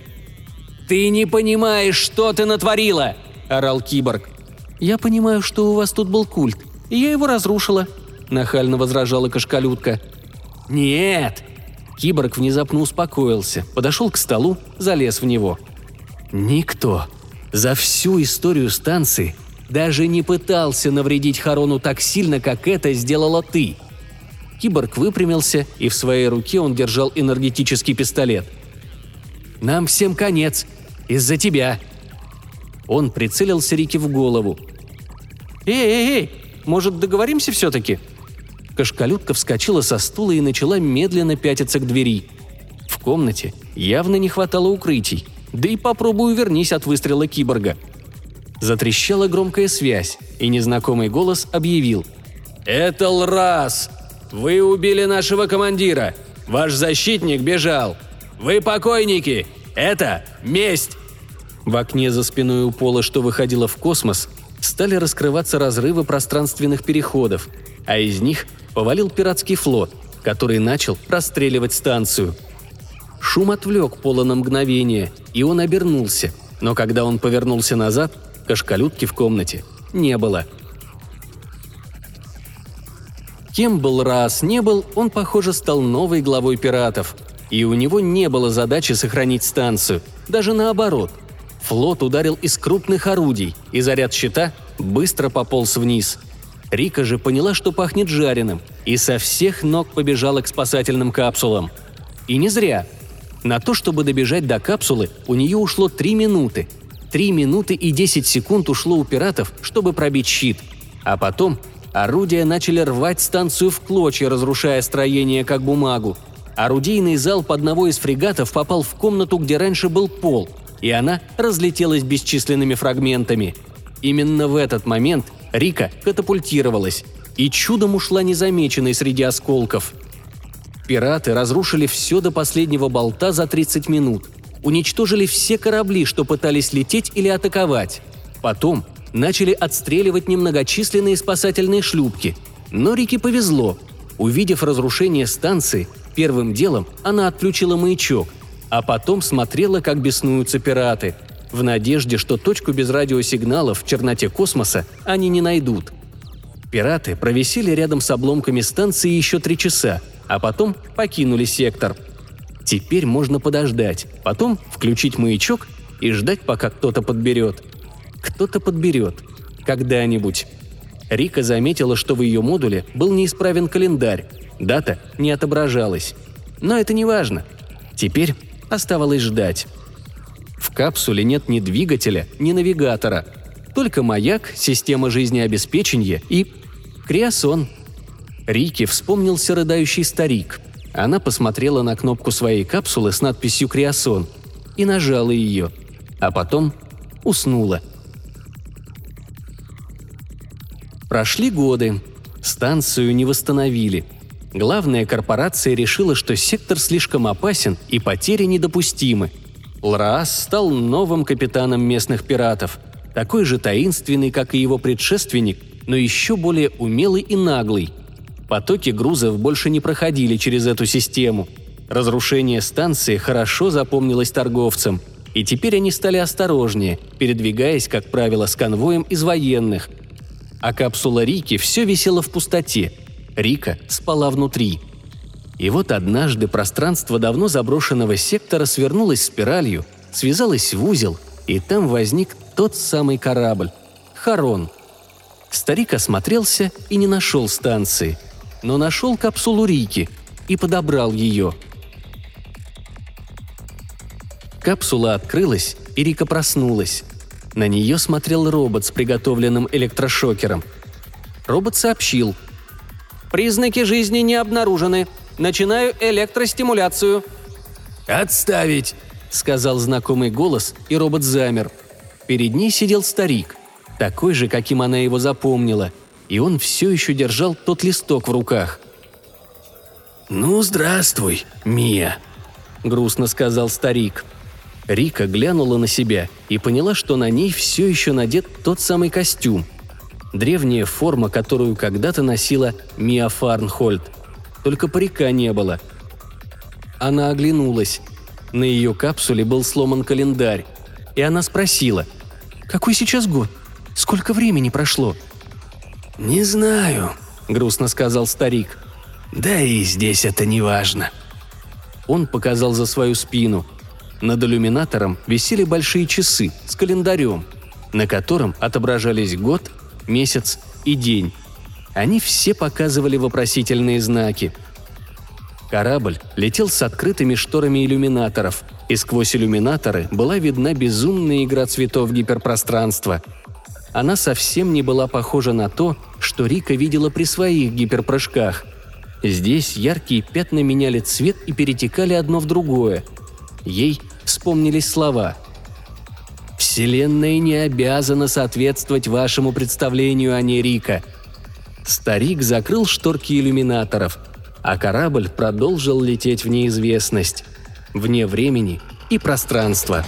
Speaker 2: «Ты не понимаешь, что ты натворила!» – орал киборг. «Я понимаю, что у вас тут был культ, и я его разрушила», – нахально возражала кошкалютка. «Нет!» Киборг внезапно успокоился, подошел к столу, залез в него. «Никто за всю историю станции даже не пытался навредить Харону так сильно, как это сделала ты», Киборг выпрямился, и в своей руке он держал энергетический пистолет. «Нам всем конец. Из-за тебя». Он прицелился Рике в голову. «Эй-эй-эй, может, договоримся все-таки?» Кошкалютка вскочила со стула и начала медленно пятиться к двери. В комнате явно не хватало укрытий, да и попробуй вернись от выстрела киборга. Затрещала громкая связь, и незнакомый голос объявил. «Это Лрас! Вы убили нашего командира. Ваш защитник бежал. Вы покойники. Это месть!» В окне за спиной у пола, что выходило в космос, стали раскрываться разрывы пространственных переходов, а из них повалил пиратский флот, который начал расстреливать станцию. Шум отвлек Пола на мгновение, и он обернулся, но когда он повернулся назад, кашкалютки в комнате не было – Кем был раз не был, он, похоже, стал новой главой пиратов. И у него не было задачи сохранить станцию. Даже наоборот. Флот ударил из крупных орудий, и заряд щита быстро пополз вниз. Рика же поняла, что пахнет жареным, и со всех ног побежала к спасательным капсулам. И не зря. На то, чтобы добежать до капсулы, у нее ушло три минуты. Три минуты и десять секунд ушло у пиратов, чтобы пробить щит. А потом Орудия начали рвать станцию в клочья, разрушая строение как бумагу. Орудийный залп одного из фрегатов попал в комнату, где раньше был пол, и она разлетелась бесчисленными фрагментами. Именно в этот момент Рика катапультировалась и чудом ушла незамеченной среди осколков. Пираты разрушили все до последнего болта за 30 минут. Уничтожили все корабли, что пытались лететь или атаковать. Потом начали отстреливать немногочисленные спасательные шлюпки. Но Рике повезло. Увидев разрушение станции, Первым делом она отключила маячок, а потом смотрела, как беснуются пираты, в надежде, что точку без радиосигналов в черноте космоса они не найдут. Пираты провисели рядом с обломками станции еще три часа, а потом покинули сектор. Теперь можно подождать, потом включить маячок и ждать, пока кто-то подберет. Кто-то подберет. Когда-нибудь. Рика заметила, что в ее модуле был неисправен календарь, Дата не отображалась. Но это не важно. Теперь оставалось ждать. В капсуле нет ни двигателя, ни навигатора. Только маяк, система жизнеобеспечения и... Криосон. Рике вспомнился рыдающий старик. Она посмотрела на кнопку своей капсулы с надписью «Криосон» и нажала ее. А потом уснула. Прошли годы. Станцию не восстановили – Главная корпорация решила, что сектор слишком опасен и потери недопустимы. Лраас стал новым капитаном местных пиратов, такой же таинственный, как и его предшественник, но еще более умелый и наглый. Потоки грузов больше не проходили через эту систему. Разрушение станции хорошо запомнилось торговцам, и теперь они стали осторожнее, передвигаясь, как правило, с конвоем из военных. А капсула Рики все висела в пустоте – Рика спала внутри. И вот однажды пространство давно заброшенного сектора свернулось спиралью, связалось в узел, и там возник тот самый корабль – Харон. Старик осмотрелся и не нашел станции, но нашел капсулу Рики и подобрал ее. Капсула открылась, и Рика проснулась. На нее смотрел робот с приготовленным электрошокером. Робот сообщил – Признаки жизни не обнаружены. Начинаю электростимуляцию». «Отставить!» – сказал знакомый голос, и робот замер. Перед ней сидел старик, такой же, каким она его запомнила, и он все еще держал тот листок в руках.
Speaker 4: «Ну, здравствуй, Мия», – грустно сказал старик.
Speaker 2: Рика глянула на себя и поняла, что на ней все еще надет тот самый костюм – древняя форма, которую когда-то носила Мия Фарнхольд. Только парика не было. Она оглянулась. На ее капсуле был сломан календарь. И она спросила, «Какой сейчас год? Сколько времени прошло?»
Speaker 4: «Не знаю», — грустно сказал старик. «Да и здесь это не важно».
Speaker 2: Он показал за свою спину. Над иллюминатором висели большие часы с календарем, на котором отображались год месяц и день. Они все показывали вопросительные знаки. Корабль летел с открытыми шторами иллюминаторов, и сквозь иллюминаторы была видна безумная игра цветов гиперпространства. Она совсем не была похожа на то, что Рика видела при своих гиперпрыжках. Здесь яркие пятна меняли цвет и перетекали одно в другое. Ей вспомнились слова – Вселенная не обязана соответствовать вашему представлению о ней, Рика. Старик закрыл шторки иллюминаторов, а корабль продолжил лететь в неизвестность, вне времени и пространства.